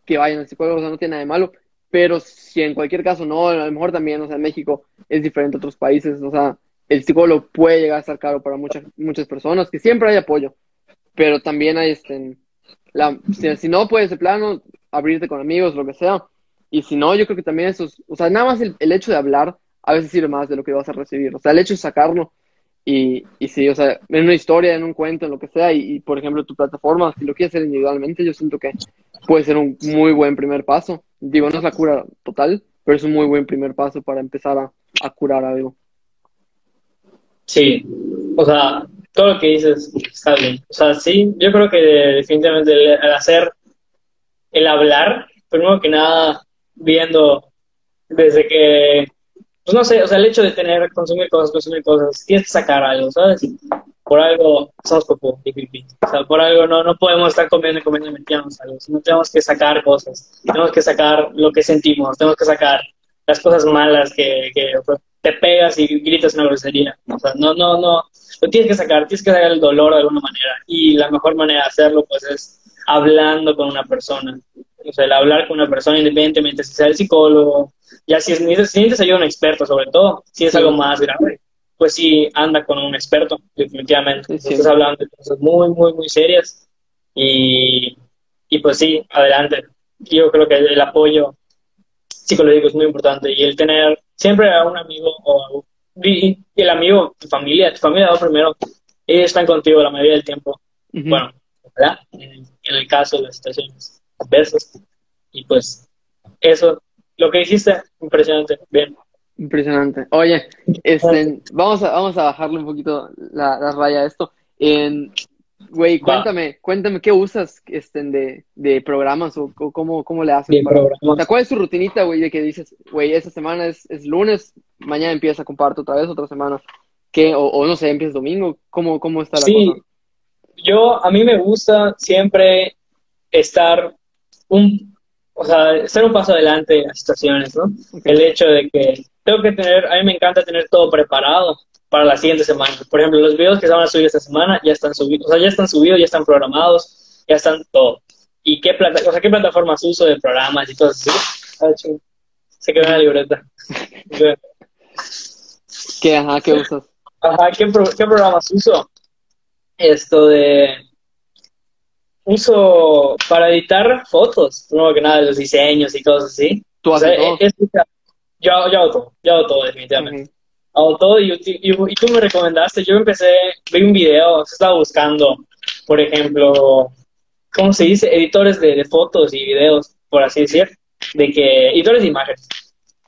que vayan al psicólogo, o sea, no tiene nada de malo, pero si en cualquier caso no, a lo mejor también, o sea, en México es diferente a otros países, o sea, el psicólogo puede llegar a ser caro para muchas, muchas personas, que siempre hay apoyo, pero también hay este la, si, no puedes de plano abrirte con amigos, lo que sea. Y si no, yo creo que también eso es, o sea, nada más el, el, hecho de hablar a veces sirve más de lo que vas a recibir. O sea, el hecho de sacarlo y, y sí, o sea, en una historia, en un cuento, en lo que sea, y, y, por ejemplo tu plataforma, si lo quieres hacer individualmente, yo siento que puede ser un muy buen primer paso. Digo, no es la cura total, pero es un muy buen primer paso para empezar a, a curar algo. Sí, o sea, todo lo que dices está bien. O sea, sí, yo creo que definitivamente el, hacer, el hablar, primero que nada, viendo desde que, pues no sé, o sea, el hecho de tener, consumir cosas, consumir cosas, tienes que sacar algo, ¿sabes? Por algo somos poco, o sea, por algo no, no podemos estar comiendo y comiendo y metiéndonos algo, tenemos que sacar cosas, tenemos que sacar lo que sentimos, tenemos que sacar las cosas malas que, que te pegas y gritas una grosería, o sea, no, no, no, lo tienes que sacar, tienes que sacar el dolor de alguna manera. Y la mejor manera de hacerlo, pues, es hablando con una persona. O sea, el hablar con una persona, independientemente si sea el psicólogo, ya si, es, si necesitas ayuda a un experto, sobre todo, si es algo más grave, pues sí, anda con un experto, definitivamente. Estás hablando de cosas muy, muy, muy serias. Y, y pues sí, adelante. Yo creo que el apoyo psicológico es muy importante y el tener siempre a un amigo o y, el amigo, tu familia, tu familia va primero, ellos están contigo la mayoría del tiempo. Bueno, ¿verdad? En, el caso de las situaciones adversas. Y pues, eso, lo que hiciste, impresionante, bien. Impresionante. Oye, este, vamos, a, vamos a bajarle un poquito la, la raya a esto. En, Güey, cuéntame, cuéntame qué usas este, de, de programas o, cómo, cómo, le haces. Para, o sea, ¿Cuál es tu rutinita, güey, de que dices, güey, esta semana es, es lunes, mañana empieza a compartir otra vez, otra semana ¿Qué? O, no sé, empiezas domingo. ¿Cómo, cómo está la sí, Yo, a mí me gusta siempre estar un, o sea, estar un paso adelante en las situaciones, ¿no? El hecho de que tengo que tener, a mí me encanta tener todo preparado para la siguiente semana. Por ejemplo, los videos que se van a subir esta semana ya están subidos, o sea, ya están subidos, ya están programados, ya están todo. ¿Y qué, plata, o sea, qué plataformas uso de programas y cosas así? Ah, se quedó en la libreta. ¿Qué, ajá, qué usas? Ajá, ¿qué, ¿qué programas uso? Esto de uso para editar fotos, no que nada, los diseños y cosas así. ¿Tú haces todo? yo, yo hago todo, yo hago todo definitivamente. Hago todo y, y, tú me recomendaste, yo empecé, vi un video, estaba buscando, por ejemplo, ¿cómo se dice? Editores de, de fotos y videos, por así decir, de que, editores de imágenes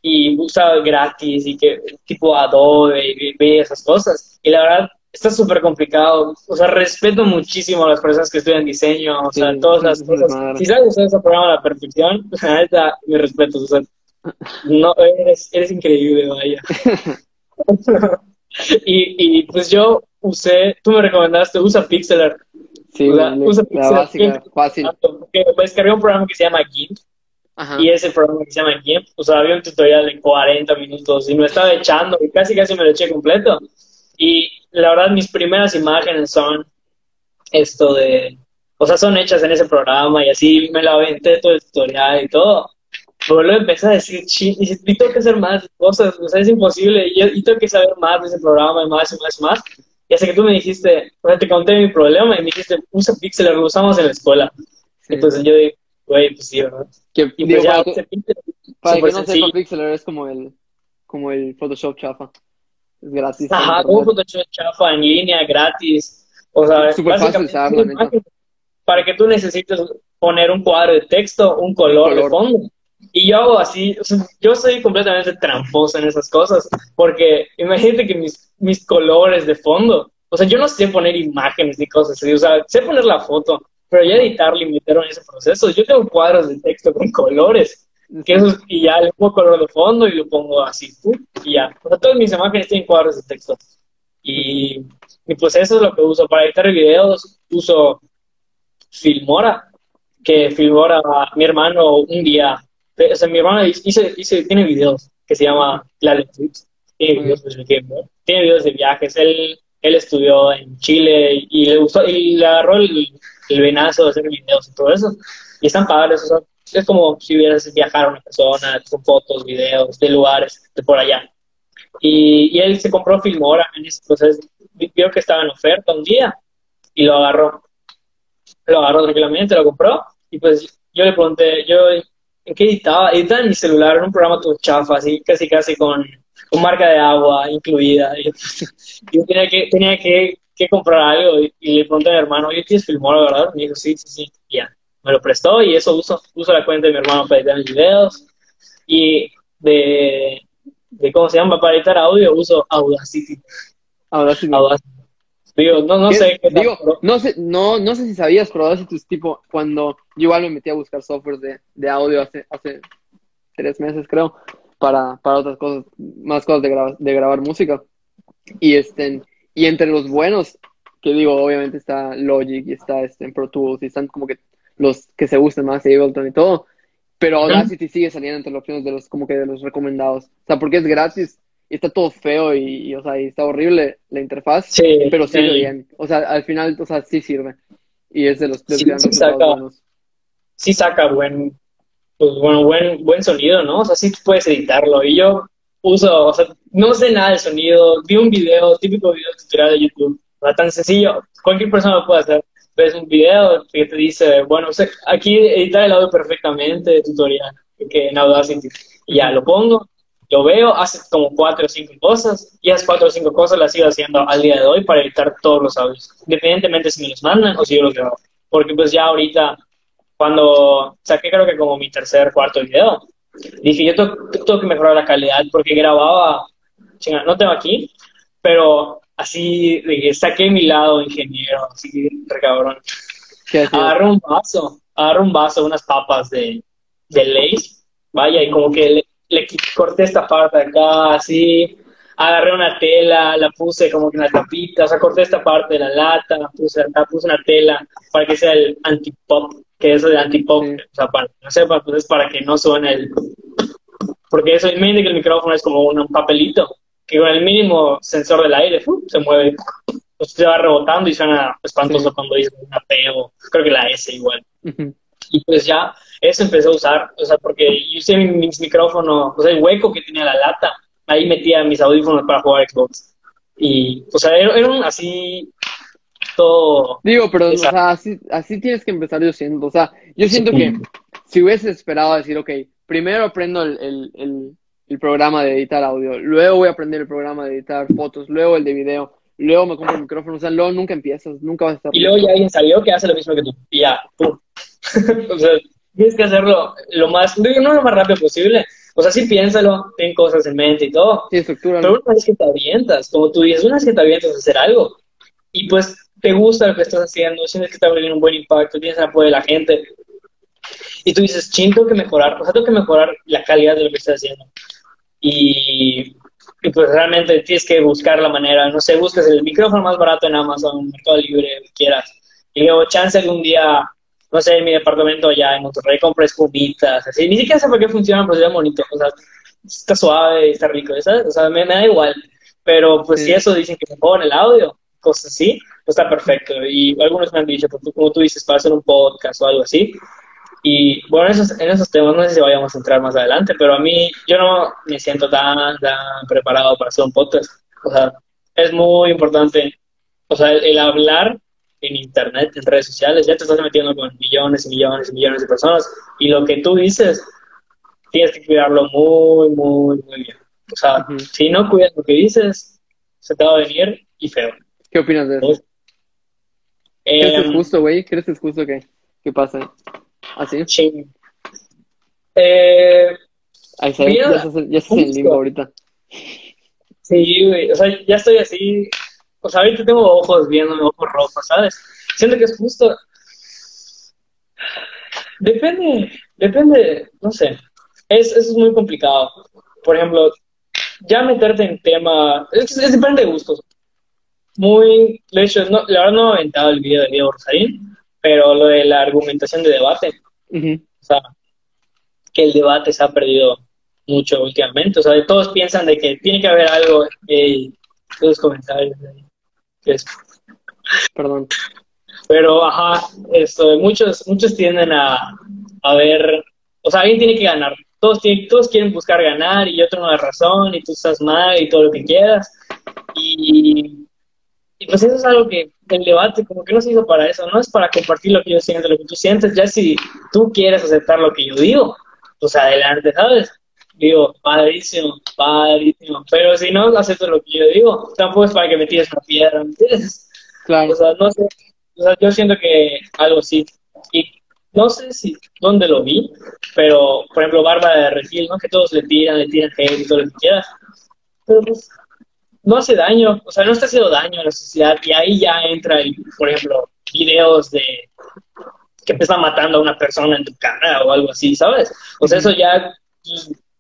y usa gratis y que tipo Adobe y, esas cosas. Y la verdad, está súper complicado. O sea, respeto muchísimo a las personas que estudian diseño, o sea, todas las cosas. Si sabes usar ese programa a la perfección, neta, mi respeto. O sea, no, eres, eres increíble, vaya. y, y pues yo usé, tú me recomendaste, usa Pixelar. Sí, usa, Pixelar. La básica, fácil. Descargué un programa que se llama GIMP y ese programa que se llama GIMP, o sea, había un tutorial de 40 minutos y me estaba echando y casi casi me lo eché completo. Y la verdad, mis primeras imágenes son esto de, o sea, son hechas en ese programa y así me la aventé todo el tutorial y todo. Pero luego empecé a decir, y tengo que hacer más cosas, o sea, es imposible, y, y tengo que saber más de ese programa y más y más y más. Y hasta que tú me dijiste, o sea, te conté mi problema y me dijiste, usa Pixel, lo usamos en la escuela. Entonces yo dije, güey, pues sí, ¿verdad? Que, y pues ya, para, que, para que no sepa, Pixlr es como el, como el Photoshop chafa. Es gratis. Ajá, como Photoshop chafa en línea, gratis. O sea, es súper fácil usarlo, Para que tú necesites poner un cuadro de texto, un color, de fondo. Y yo hago así, o sea, yo soy completamente tramposo en esas cosas, porque imagínate que mis, mis colores de fondo, o sea, yo no sé poner imágenes ni cosas así, o sea, sé poner la foto, pero ya editarlo y meterlo en ese proceso, yo tengo cuadros de texto con colores, que y ya le pongo color de fondo y lo pongo así, y ya. O sea, todas mis imágenes tienen cuadros de texto. Y, y pues eso es lo que uso. Para editar videos uso Filmora, que Filmora, mi hermano un día, o sea, mi hermano hice, tiene videos que se llama La tiene videos, pues, tiene videos de viajes, él, él estudió en Chile y le gustó, y le agarró el, el venazo de hacer videos y todo eso. Y están padres, o sea, es como si hubieras viajado a una persona con fotos, videos de lugares de por allá. Y, y él se compró Filmora en ese proceso, vio que estaba en oferta un día y lo agarró. Lo agarró tranquilamente, lo compró y pues yo le pregunté, yo, ¿en qué editaba? Editaba en mi celular, en un programa todo chafa, así casi casi con, con marca de agua incluida. Y yo tenía que, tenía que que comprar algo y, le pregunté a mi hermano, oye, ¿tienes Filmora, verdad? Me dijo, sí, sí, sí, ya. Me lo prestó y eso uso, uso la cuenta de mi hermano para editar mis videos y de, de ¿cómo se llama? Para editar audio uso Audacity. Audacity. Audacity. Digo, no, no sé. Qué digo, no sé, no, no sé si sabías, pero Audacity es tipo, cuando yo igual me metí a buscar software de, de audio hace, hace tres meses, creo, para, para otras cosas, más cosas de, de grabar música. Y este, y entre los buenos, que digo, obviamente está Logic y está este, Pro Tools y están como que los que se gustan más, Ableton y todo. Pero Audacity sigue saliendo entre las opciones de los, como que de los recomendados. O sea, porque es gratis y está todo feo y, o sea, y está horrible la interfaz, pero sirve bien. O sea, al final, o sea, sí sirve. Y es de los, de sí, sí saca, buenos. Sí saca buen, pues, bueno, buen, buen sonido, ¿no? O sea, sí puedes editarlo. Y yo uso, o sea, no sé nada de sonido, vi un video, típico video tutorial de YouTube, no tan sencillo, cualquier persona lo puede hacer. Ves un video que te dice, bueno, aquí editar el audio perfectamente, tutorial, que en Audacity, y ya lo pongo, lo veo, hace como cuatro o cinco cosas, y esas cuatro o cinco cosas las sigo haciendo al día de hoy para editar todos los audios, independientemente si me los mandan o si yo los grabo. Porque pues ya ahorita, cuando saqué creo que como mi tercer, cuarto video, dije, yo tengo, que mejorar la calidad porque grababa, chinga, no tengo aquí, pero así, de saqué mi lado ingeniero, así, recabrón. Agarré un vaso, agarré un vaso, unas papas de, de Lace, vaya, y como que le, corté esta parte de acá, así, agarré una tela, la puse como que en la tapita, o sea, corté esta parte de la lata, puse, puse una tela para que sea el anti-pop, que eso de anti-pop, o sea, para que no sepa, pues es para que no suene el... Porque eso, imagínate que el micrófono es como un, papelito, que con el mínimo sensor del aire se mueve, pues se va rebotando y suena espantoso cuando dice una P o creo que la S igual. Y pues ya, eso empecé a usar, o sea, porque yo usé mis micrófonos, o sea, el hueco que tenía la lata, ahí metía mis audífonos para jugar Xbox. Y, o sea, era, un así todo. Digo, pero, o sea, así, así tienes que empezar yo siento. O sea, yo siento que si hubieses esperado a decir, ok, primero aprendo el, el, el, programa de editar audio, luego voy a aprender el programa de editar fotos, luego el de video, luego me compro el micrófono, o sea, luego nunca empiezas, nunca vas a estar. Y luego ya alguien salió que hace lo mismo que tú, y ya, pum. o sea, tienes que hacerlo lo más, no lo más rápido posible, o sea, sí piénsalo, ten cosas en mente y todo. Sí, estructura. Pero una vez que te avientas, como tú dices, una vez que te avientas a hacer algo y pues te gusta lo que estás haciendo, sientes que está teniendo un buen impacto, tienes el apoyo de la gente y tú dices, ching, tengo que mejorar, o sea, tengo que mejorar la calidad de lo que estoy haciendo. Y, y pues realmente tienes que buscar la manera, no sé, buscas el micrófono más barato en Amazon, Mercado Libre, lo que quieras. Y luego, chance un día no sé, en mi departamento allá en Monterrey compré espumitas, así, ni siquiera sé por qué funcionan, pero se bonito, o sea, está suave, está rico, ¿sabes? O sea, me, da igual, pero pues si eso dicen que en el audio, cosas así, pues está perfecto, y algunos me han dicho, pues, como tú dices, para hacer un podcast o algo así, y bueno, en esos, en esos temas no sé si vayamos a entrar más adelante, pero a mí, yo no me siento tan, tan preparado para hacer un podcast, o sea, es muy importante, o sea, el hablar en internet, en redes sociales, ya te estás metiendo con millones y millones y millones de personas y lo que tú dices, tienes que cuidarlo muy, muy, muy bien. O sea, si no cuidas lo que dices, se te va a venir y feo. ¿Qué opinas de eso? ¿Crees que es em, justo, güey? ¿Crees que es justo que, que pase así? Sí. Eh, Ahí está, ya, ya estás en limbo ahorita. Sí, güey, o sea, ya estoy así o sea, ahorita tengo ojos viéndome, ojos rojos, ¿sabes? Siento que es justo. Depende, depende, no sé. Es, es muy complicado. Por ejemplo, ya meterte en tema. Es, depende de gustos. Muy. De hecho, no, la verdad no he aventado el video de Diego Rosarín, pero lo de la argumentación de debate. O sea, que el debate se ha perdido mucho últimamente. O sea, todos piensan de que tiene que haber algo. Eh, los comentarios. Perdón. Pero, ajá, esto, muchos, muchos tienden a, a ver, o sea, alguien tiene que ganar. Todos, todos quieren buscar ganar y otro no da razón y tú estás mal y todo lo que quieras. Y, y pues eso es algo que el debate como que no se hizo para eso, no es para compartir lo que yo siento, lo que tú sientes, ya si tú quieres aceptar lo que yo digo, pues adelante, ¿sabes? Digo, padrísimo, padrísimo. Pero si no acepto lo que yo digo, tampoco es para que me tires una piedra, ¿me entiendes? Claro. O sea, no sé, o sea, yo siento que algo sí. Y no sé si dónde lo vi, pero, por ejemplo, Bárbara de Regil, ¿no? Que todos le tiran, le tiran hate y todo lo que quieras. Pero pues, no hace daño, o sea, no está haciendo daño a la sociedad. Y ahí ya entra, el, por ejemplo, videos de que empiezan matando a una persona en tu cara o algo así, ¿sabes? O sea, eso ya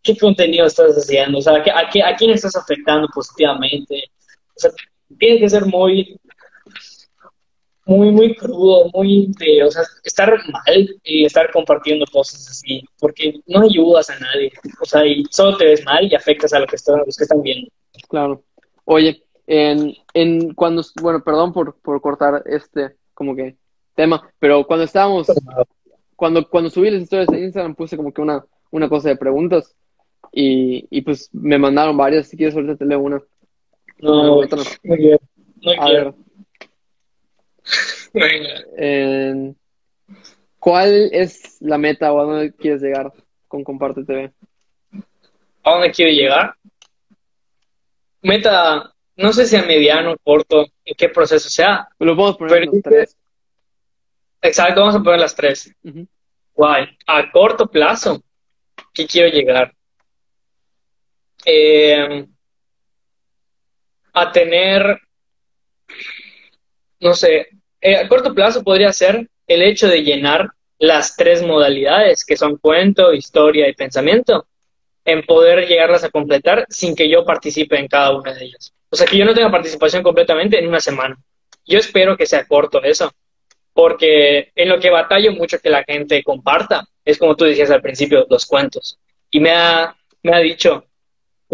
qué contenido estás haciendo, o sea, ¿a, qué, a quién estás afectando positivamente. O sea, tiene que ser muy, muy, muy crudo, muy o sea, estar mal y estar compartiendo cosas así, porque no ayudas a nadie, o sea, y solo te ves mal y afectas a, lo que los que están viendo. Claro. Oye, en, en cuando, bueno, perdón por, por cortar este, como que, tema, pero cuando estábamos, cuando, cuando subí las historias de Instagram puse como que una, una cosa de preguntas y, y pues me mandaron varias, si quieres ahorita te leo una. No, no. No quiero. ¿Cuál es la meta o a dónde quieres llegar con Comparte TV? ¿A dónde quiero llegar? Meta, no sé si a mediano, corto, en qué proceso sea. Lo podemos poner las tres. Exacto, vamos a poner las tres. Guay. A corto plazo, ¿qué quiero llegar? Eh, a tener, no sé, eh, a corto plazo podría ser el hecho de llenar las tres modalidades que son cuento, historia y pensamiento en poder llegarlas a completar sin que yo participe en cada una de ellas. O sea, que yo no tenga participación completamente en una semana. Yo espero que sea corto eso, porque en lo que batallo mucho que la gente comparta es como tú decías al principio, los cuentos. Y me ha, me ha dicho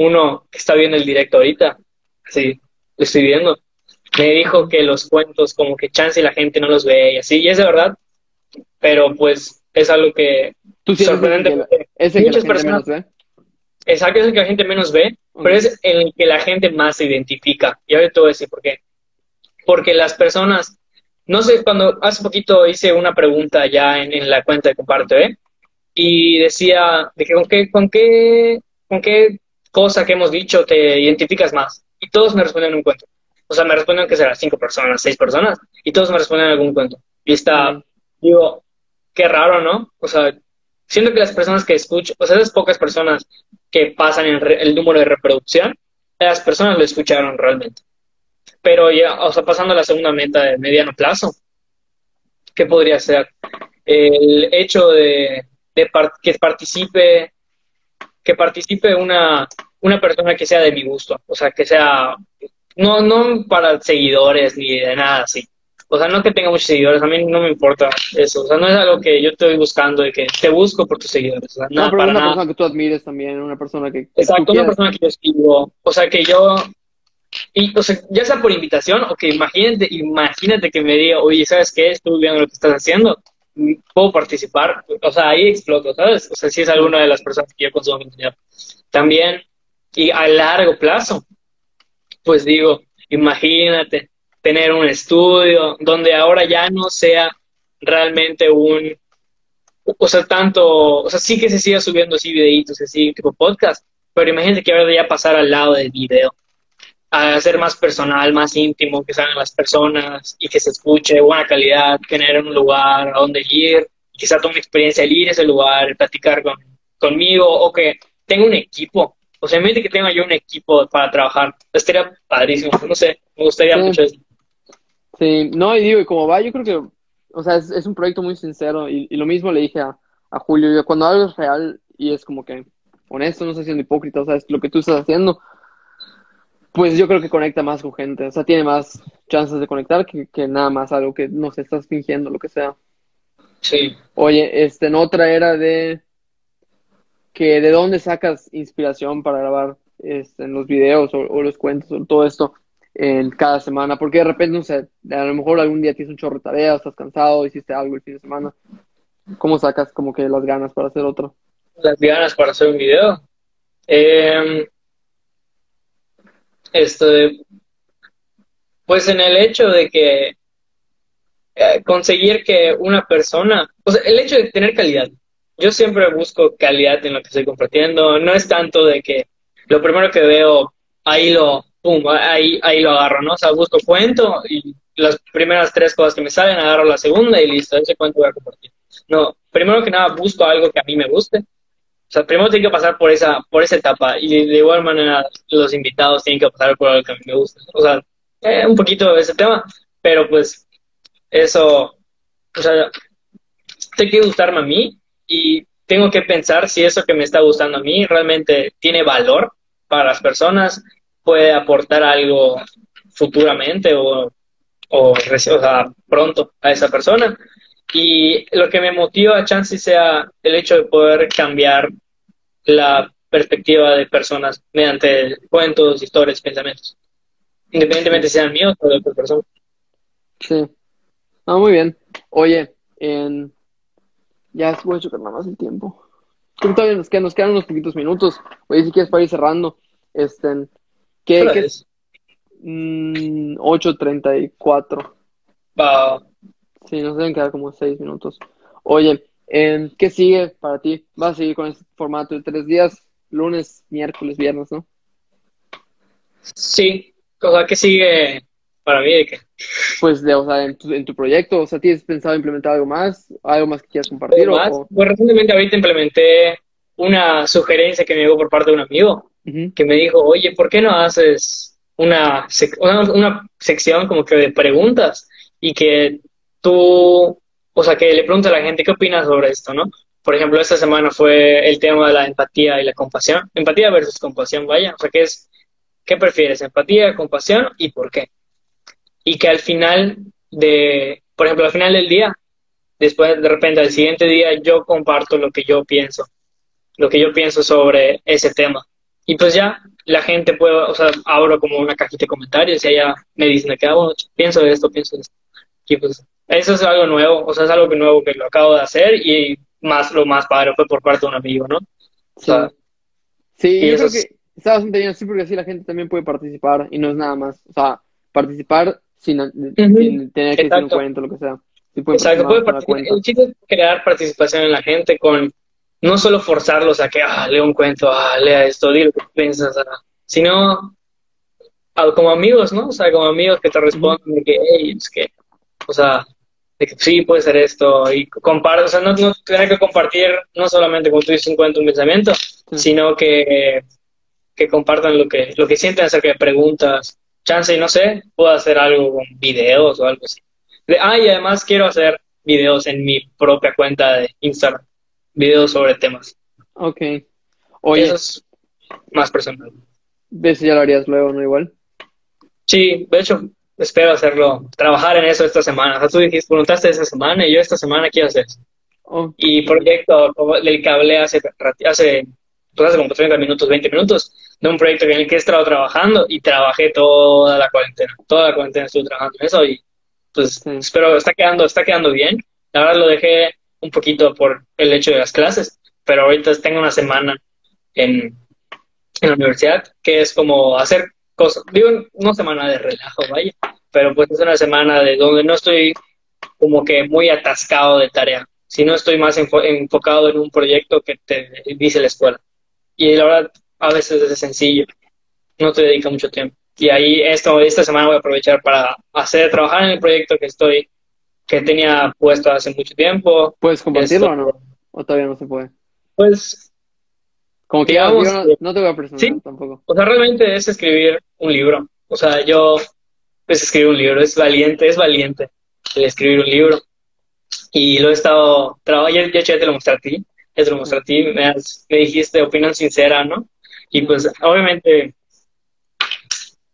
uno que está viendo el directo ahorita, sí, lo estoy viendo, me dijo que los cuentos como que chance la gente no los ve y así, y es de verdad, pero pues es algo que ¿Tú sorprendentemente muchas personas ve? Exacto, es el que la gente menos ve, pero es el que la gente más se identifica. Y ahora te voy a decir por qué. Porque las personas, no sé, cuando hace poquito hice una pregunta ya en, la cuenta de Comparte, ¿eh? y decía de que con qué, con qué, con qué cosa que hemos dicho te identificas más. Y todos me responden un cuento. O sea, me responden que será cinco personas, seis personas, y todos me responden algún cuento. Y está, digo, qué raro, ¿no? O sea, siento que las personas que escucho, o sea, esas pocas personas que pasan el, el número de reproducción, las personas lo escucharon realmente. Pero ya, o sea, pasando a la segunda meta de mediano plazo, ¿qué podría ser? El hecho de, de que participe, que participe una, una persona que sea de mi gusto, o sea, que sea, no, no para seguidores ni de nada así, o sea, no que tenga muchos seguidores, a mí no me importa eso. O sea, no es algo que yo estoy buscando, de que te busco por tus seguidores. O sea, no, pero una persona que tú admires también, una persona que. Exacto, una persona que yo escribo. O sea, que yo. Y, o sea, ya sea por invitación o que imagínate, imagínate que me diga, oye, ¿sabes qué? Estuve viendo lo que estás haciendo, puedo participar. O sea, ahí exploto, ¿sabes? O sea, si es alguna de las personas que yo consumo contenido. También, y a largo plazo, pues digo, imagínate, tener un estudio, donde ahora ya no sea realmente un, o sea, tanto, o sea, sí que se siga subiendo así videitos, así tipo podcast, pero imagínate que ahora ya pasar al lado del video, a hacer más personal, más íntimo, que salgan las personas y que se escuche, buena calidad, tener un lugar a donde ir, quizá tome experiencia al ir a ese lugar, platicar con, conmigo, o que tenga un equipo, o sea, en que tenga yo un equipo para trabajar, estaría padrísimo, no sé, me gustaría mucho eso. Sí, no, y digo, y como va, yo creo que, o sea, es, un proyecto muy sincero y, lo mismo le dije a, Julio, yo, cuando algo es real y es como que honesto, no estás siendo hipócrita, o sea, es lo que tú estás haciendo, pues yo creo que conecta más con gente, o sea, tiene más chances de conectar que, nada más algo que no se estás fingiendo, lo que sea. Sí. Oye, este, en otra era de que de dónde sacas inspiración para grabar este, en los videos o, o los cuentos o todo esto en cada semana, porque de repente, no sé, a lo mejor algún día tienes un chorro de tareas, estás cansado, hiciste algo el fin de semana. ¿Cómo sacas como que las ganas para hacer otro? Las ganas para hacer un video. Eh, esto pues en el hecho de que eh, conseguir que una persona, o sea, el hecho de tener calidad. Yo siempre busco calidad en lo que estoy compartiendo. No es tanto de que lo primero que veo, ahí lo, pum, ahí, ahí lo agarro, ¿no? O sea, busco cuento y las primeras tres cosas que me salen, agarro la segunda y listo, ese cuento voy a compartir. No, primero que nada busco algo que a mí me guste. O sea, primero tengo que pasar por esa, por esa etapa y de igual manera los invitados tienen que pasar por algo que a mí me guste. O sea, eh, un poquito ese tema, pero pues eso, o sea, tiene que gustarme a mí y tengo que pensar si eso que me está gustando a mí realmente tiene valor para las personas puede aportar algo futuramente o, o, pronto a esa persona. Y lo que me motiva a Chansey sea el hecho de poder cambiar la perspectiva de personas mediante cuentos, historias, pensamientos. Independientemente sean míos o de otra persona. Sí. Ah, muy bien. Oye, en... ya voy a chocar nada más el tiempo. todavía nos quedan, nos quedan unos poquitos minutos. Oye, si quieres para ir cerrando. Este, ¿Qué, qué es? Mm, 8.34. Wow. Sí, nos deben quedar como 6 minutos. Oye, eh, ¿qué sigue para ti? ¿Vas a seguir con este formato de tres días? Lunes, miércoles, viernes, ¿no? Sí. O sea, ¿qué sigue para mí? ¿De qué? Pues, de, o sea, en tu, en tu proyecto, o sea, ¿tienes pensado implementar algo más? ¿Algo más que quieras compartir? O, Pues recientemente ahorita implementé una sugerencia que me llegó por parte de un amigo que me dijo, oye, ¿por qué no haces una, una, sección como que de preguntas y que tú, o sea, que le preguntas a la gente qué opinas sobre esto, ¿no? por ejemplo, esta semana fue el tema de la empatía y la compasión. Empatía versus compasión, vaya. O sea, ¿qué es? ¿Qué prefieres? ¿Empatía, compasión y por qué? Y que al final de, por ejemplo, al final del día, después de repente al siguiente día yo comparto lo que yo pienso, lo que yo pienso sobre ese tema. Y pues ya la gente puede, o sea, abro como una cajita de comentarios y allá me dicen que hago, pienso de esto, pienso de esto. Y pues eso es algo nuevo, o sea, es algo nuevo que lo acabo de hacer y más lo más padre fue por parte de un amigo, ¿no? O sea, sí, yo creo que está bastante bien así porque así la gente también puede participar y no es nada más, o sea, participar sin, tener que hacer un cuento, lo que sea. puede Exacto, puede participar. El chiste es crear participación en la gente con no solo forzarlos a que, ah, lea un cuento, ah, lea esto, di lo que piensas, ah, sino como amigos, ¿no? O sea, como amigos que te responden de que, hey, es que, o sea, de que sí puede ser esto y comparte, o sea, no, no tener que compartir no solamente como tú dices un cuento, un pensamiento, sino que, que compartan lo que, lo que sienten acerca de preguntas, chance y no sé, puedo hacer algo con videos o algo así. ah, y además quiero hacer videos en mi propia cuenta de Instagram videos sobre temas. Ok. Oye, Eso es más personal. ¿Ves si ya lo harías luego, no igual? Sí, de hecho, espero hacerlo, trabajar en eso esta semana. O sea, tú dijiste, preguntaste esta semana y yo esta semana quiero hacer eso. Y proyecto del hablé hace, hace, pues hace como 30 minutos, 20 minutos, de un proyecto en el que he estado trabajando y trabajé toda la cuarentena. Toda la cuarentena estuve trabajando en eso y pues espero, está quedando, está quedando bien. La verdad lo dejé un poquito por el hecho de las clases, pero ahorita tengo una semana en, la universidad que es como hacer cosas, digo, no semana de relajo, vaya, pero pues es una semana de donde no estoy como que muy atascado de tarea, sino estoy más enfocado en un proyecto que te dice la escuela. Y la verdad, a veces es sencillo, no te dedica mucho tiempo. Y ahí esto, esta semana voy a aprovechar para hacer, trabajar en el proyecto que estoy que tenía puesto hace mucho tiempo. ¿Puedes compartirlo o no? ¿O todavía no se puede? Pues... Como que digamos, no, te voy a presentar tampoco. O sea, realmente es escribir un libro. O sea, yo pues escribir un libro, es valiente, es valiente el escribir un libro. Y lo he estado trabajando, ya, ya te lo mostré a ti, ya te lo mostré a ti, me, me dijiste opinión sincera, ¿no? Y pues obviamente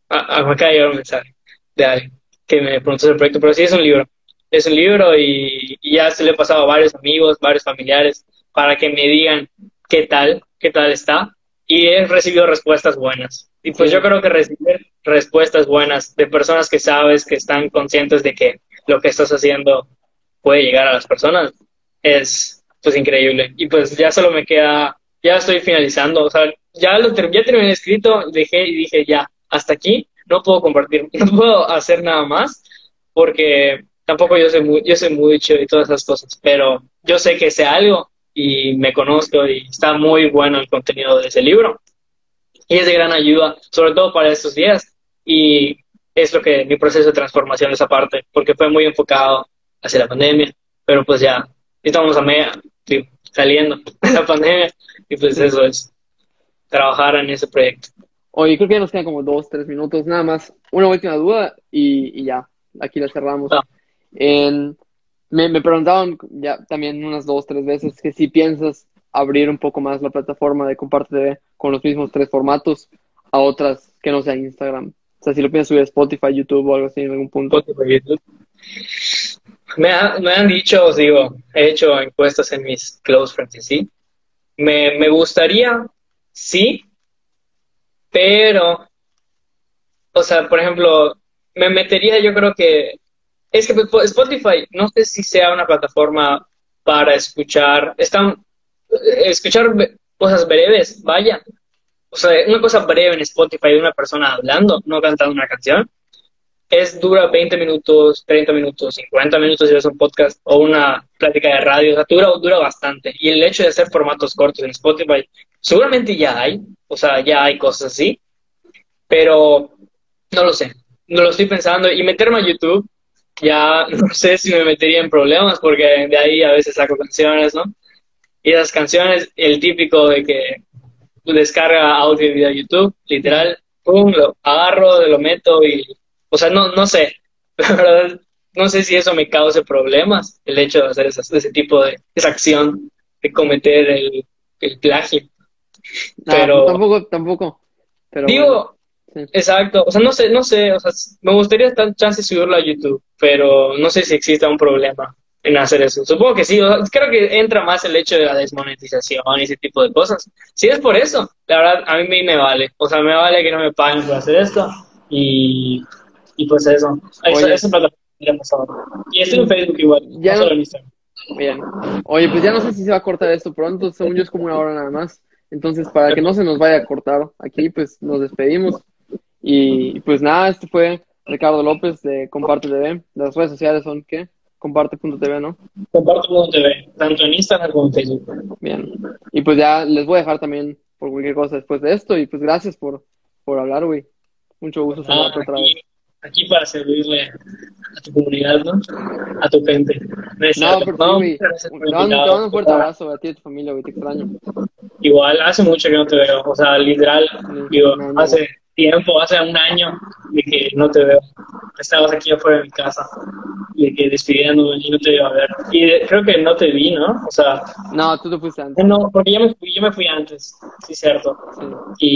acá hay un mensaje de alguien que me preguntó sobre el proyecto, pero sí es un libro es un libro y, ya se lo he pasado a varios amigos, varios familiares, para que me digan qué tal, qué tal está. Y he recibido respuestas buenas. Y pues yo creo que recibir respuestas buenas de personas que sabes, que están conscientes de que lo que estás haciendo puede llegar a las personas, es pues increíble. Y pues ya solo me queda, ya estoy finalizando, o sea, ya lo ya terminé escrito, dejé y dije ya, hasta aquí, no puedo compartir, no puedo hacer nada más, porque tampoco yo sé, muy, yo sé mucho y todas esas cosas, pero yo sé que sé algo y me conozco y está muy bueno el contenido de ese libro. Y es de gran ayuda, sobre todo para estos días. Y es lo que mi proceso de transformación esa parte, porque fue muy enfocado hacia la pandemia, pero pues ya estamos a media, saliendo de la pandemia y pues eso es trabajar en ese proyecto. Oye, creo que ya nos quedan como dos, tres minutos, nada más. Una última duda y, ya, aquí la cerramos. Ah. En, me, me, preguntaban ya también unas dos, tres veces que si piensas abrir un poco más la plataforma de Comparte con los mismos tres formatos a otras que no sean Instagram. O sea, si lo piensas subir a Spotify, YouTube o algo así en algún punto. Me, me, han dicho, os digo, he hecho encuestas en mis close friends, ¿sí? Me, me gustaría, sí, pero, o sea, por ejemplo, me metería yo creo que es que Spotify, no sé si sea una plataforma para escuchar, están, eh, escuchar cosas breves, vaya. O sea, una cosa breve en Spotify de una persona hablando, no cantando una canción, es dura 20 minutos, 30 minutos, 50 minutos si es un podcast o una plática de radio, o sea, dura, dura bastante. Y el hecho de hacer formatos cortos en Spotify, seguramente ya hay, o sea, ya hay cosas así, pero no lo sé, no lo estoy pensando. Y meterme a YouTube ya no sé si me metería en problemas porque de ahí a veces saco canciones, ¿no? Y esas canciones, el típico de que descarga audio y video a YouTube, literal, pum, lo agarro, lo meto y, o sea, no, no sé, la verdad, no sé si eso me cause problemas, el hecho de hacer ese tipo de, esa acción de cometer el, el plagio. Pero- tampoco, tampoco. Pero Digo, bueno. Exacto, o sea, no sé, no sé, o sea, me gustaría tan chance subirlo a YouTube, pero no sé si exista un problema en hacer eso. Supongo que sí, o sea, creo que entra más el hecho de la desmonetización y ese tipo de cosas. Si es por eso, la verdad, a mí me vale, o sea, me vale que no me paguen por hacer esto y, y pues eso, eso, eso es lo que tenemos ahora. Y estoy en Facebook igual, Ya no- solo en Instagram. Bien. Oye, pues ya no sé si se va a cortar esto pronto, según yo es como una hora nada más. Entonces, para que no se nos vaya a cortar aquí, pues nos despedimos. Y pues nada, este fue Ricardo López de Comparte TV. Las redes sociales son ¿qué? Comparte.tv, ¿no? Comparto como TV, tanto en Instagram como en Facebook. Bien. Y pues ya les voy a dejar también por cualquier cosa después de esto. Y pues gracias por, por hablar, güey. Mucho gusto Ah, saludarte otra vez. aquí, para servirle a tu comunidad, ¿no? A tu gente. No, pero No, güey. Te mando, un fuerte abrazo a ti y a tu familia, güey. Te extraño. Igual, hace mucho que no te veo. O sea, literal, digo, no. hace tiempo, hace un año de que no te veo. Estabas aquí afuera de mi casa, de que despidiéndome y no te iba a ver. Y de- creo que no te vi, ¿no? O sea, No, tú te fuiste antes. no, porque yo me fui, yo me fui antes, sí, cierto. Sí.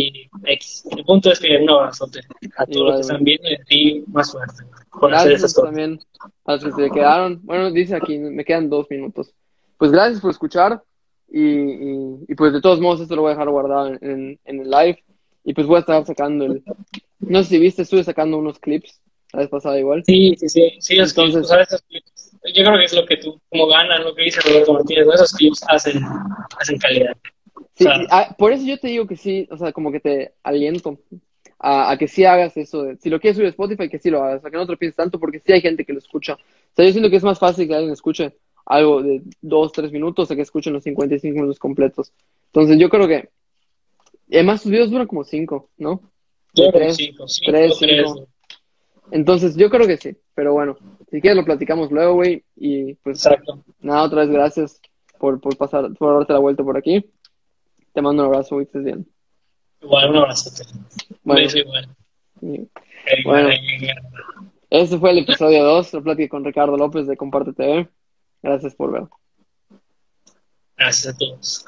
Y X. El punto es que un abrazote a todos los que están viendo y a ti más suerte por hacer Gracias esas cosas. también a los que se quedaron. Bueno, dice aquí, me quedan dos minutos. Pues gracias por escuchar y, y, y pues de todos modos esto lo voy a dejar guardado en, en, en el live y pues voy a estar sacando el... No sé si viste, estuve sacando unos clips la vez pasada igual. Sí, sí, sí, sí, Entonces- clips, esos clips, yo creo que es lo que tú, como ganan, lo que dice Roberto Martínez, ¿no? esos clips hacen, hacen calidad. Sí, ah, por eso yo te digo que sí, o sea, como que te aliento a, a que sí hagas eso. de- si lo quieres subir a Spotify, que sí lo hagas, sea, que no te lo pienses tanto porque sí hay gente que lo escucha. O sea, yo siento que es más fácil que alguien escuche algo de dos, tres minutos a que escuchen los 55 minutos completos. Entonces yo creo que... y Además, sus videos duran como cinco, ¿no? Yo Tres, cinco, cinco, tres, tres. cinco. Entonces yo creo que sí, pero bueno, si quieres lo platicamos luego, güey, y pues Exacto. nada, otra vez gracias por, por pasar, por darte la vuelta por aquí. Te mando un abrazo, güey, estés bien. Igual, un abrazote. Un Bueno, Eh, Bueno. eh, eh, este fue el episodio 2, la plática con Ricardo López de Comparte TV. Gracias por ver. Gracias a todos.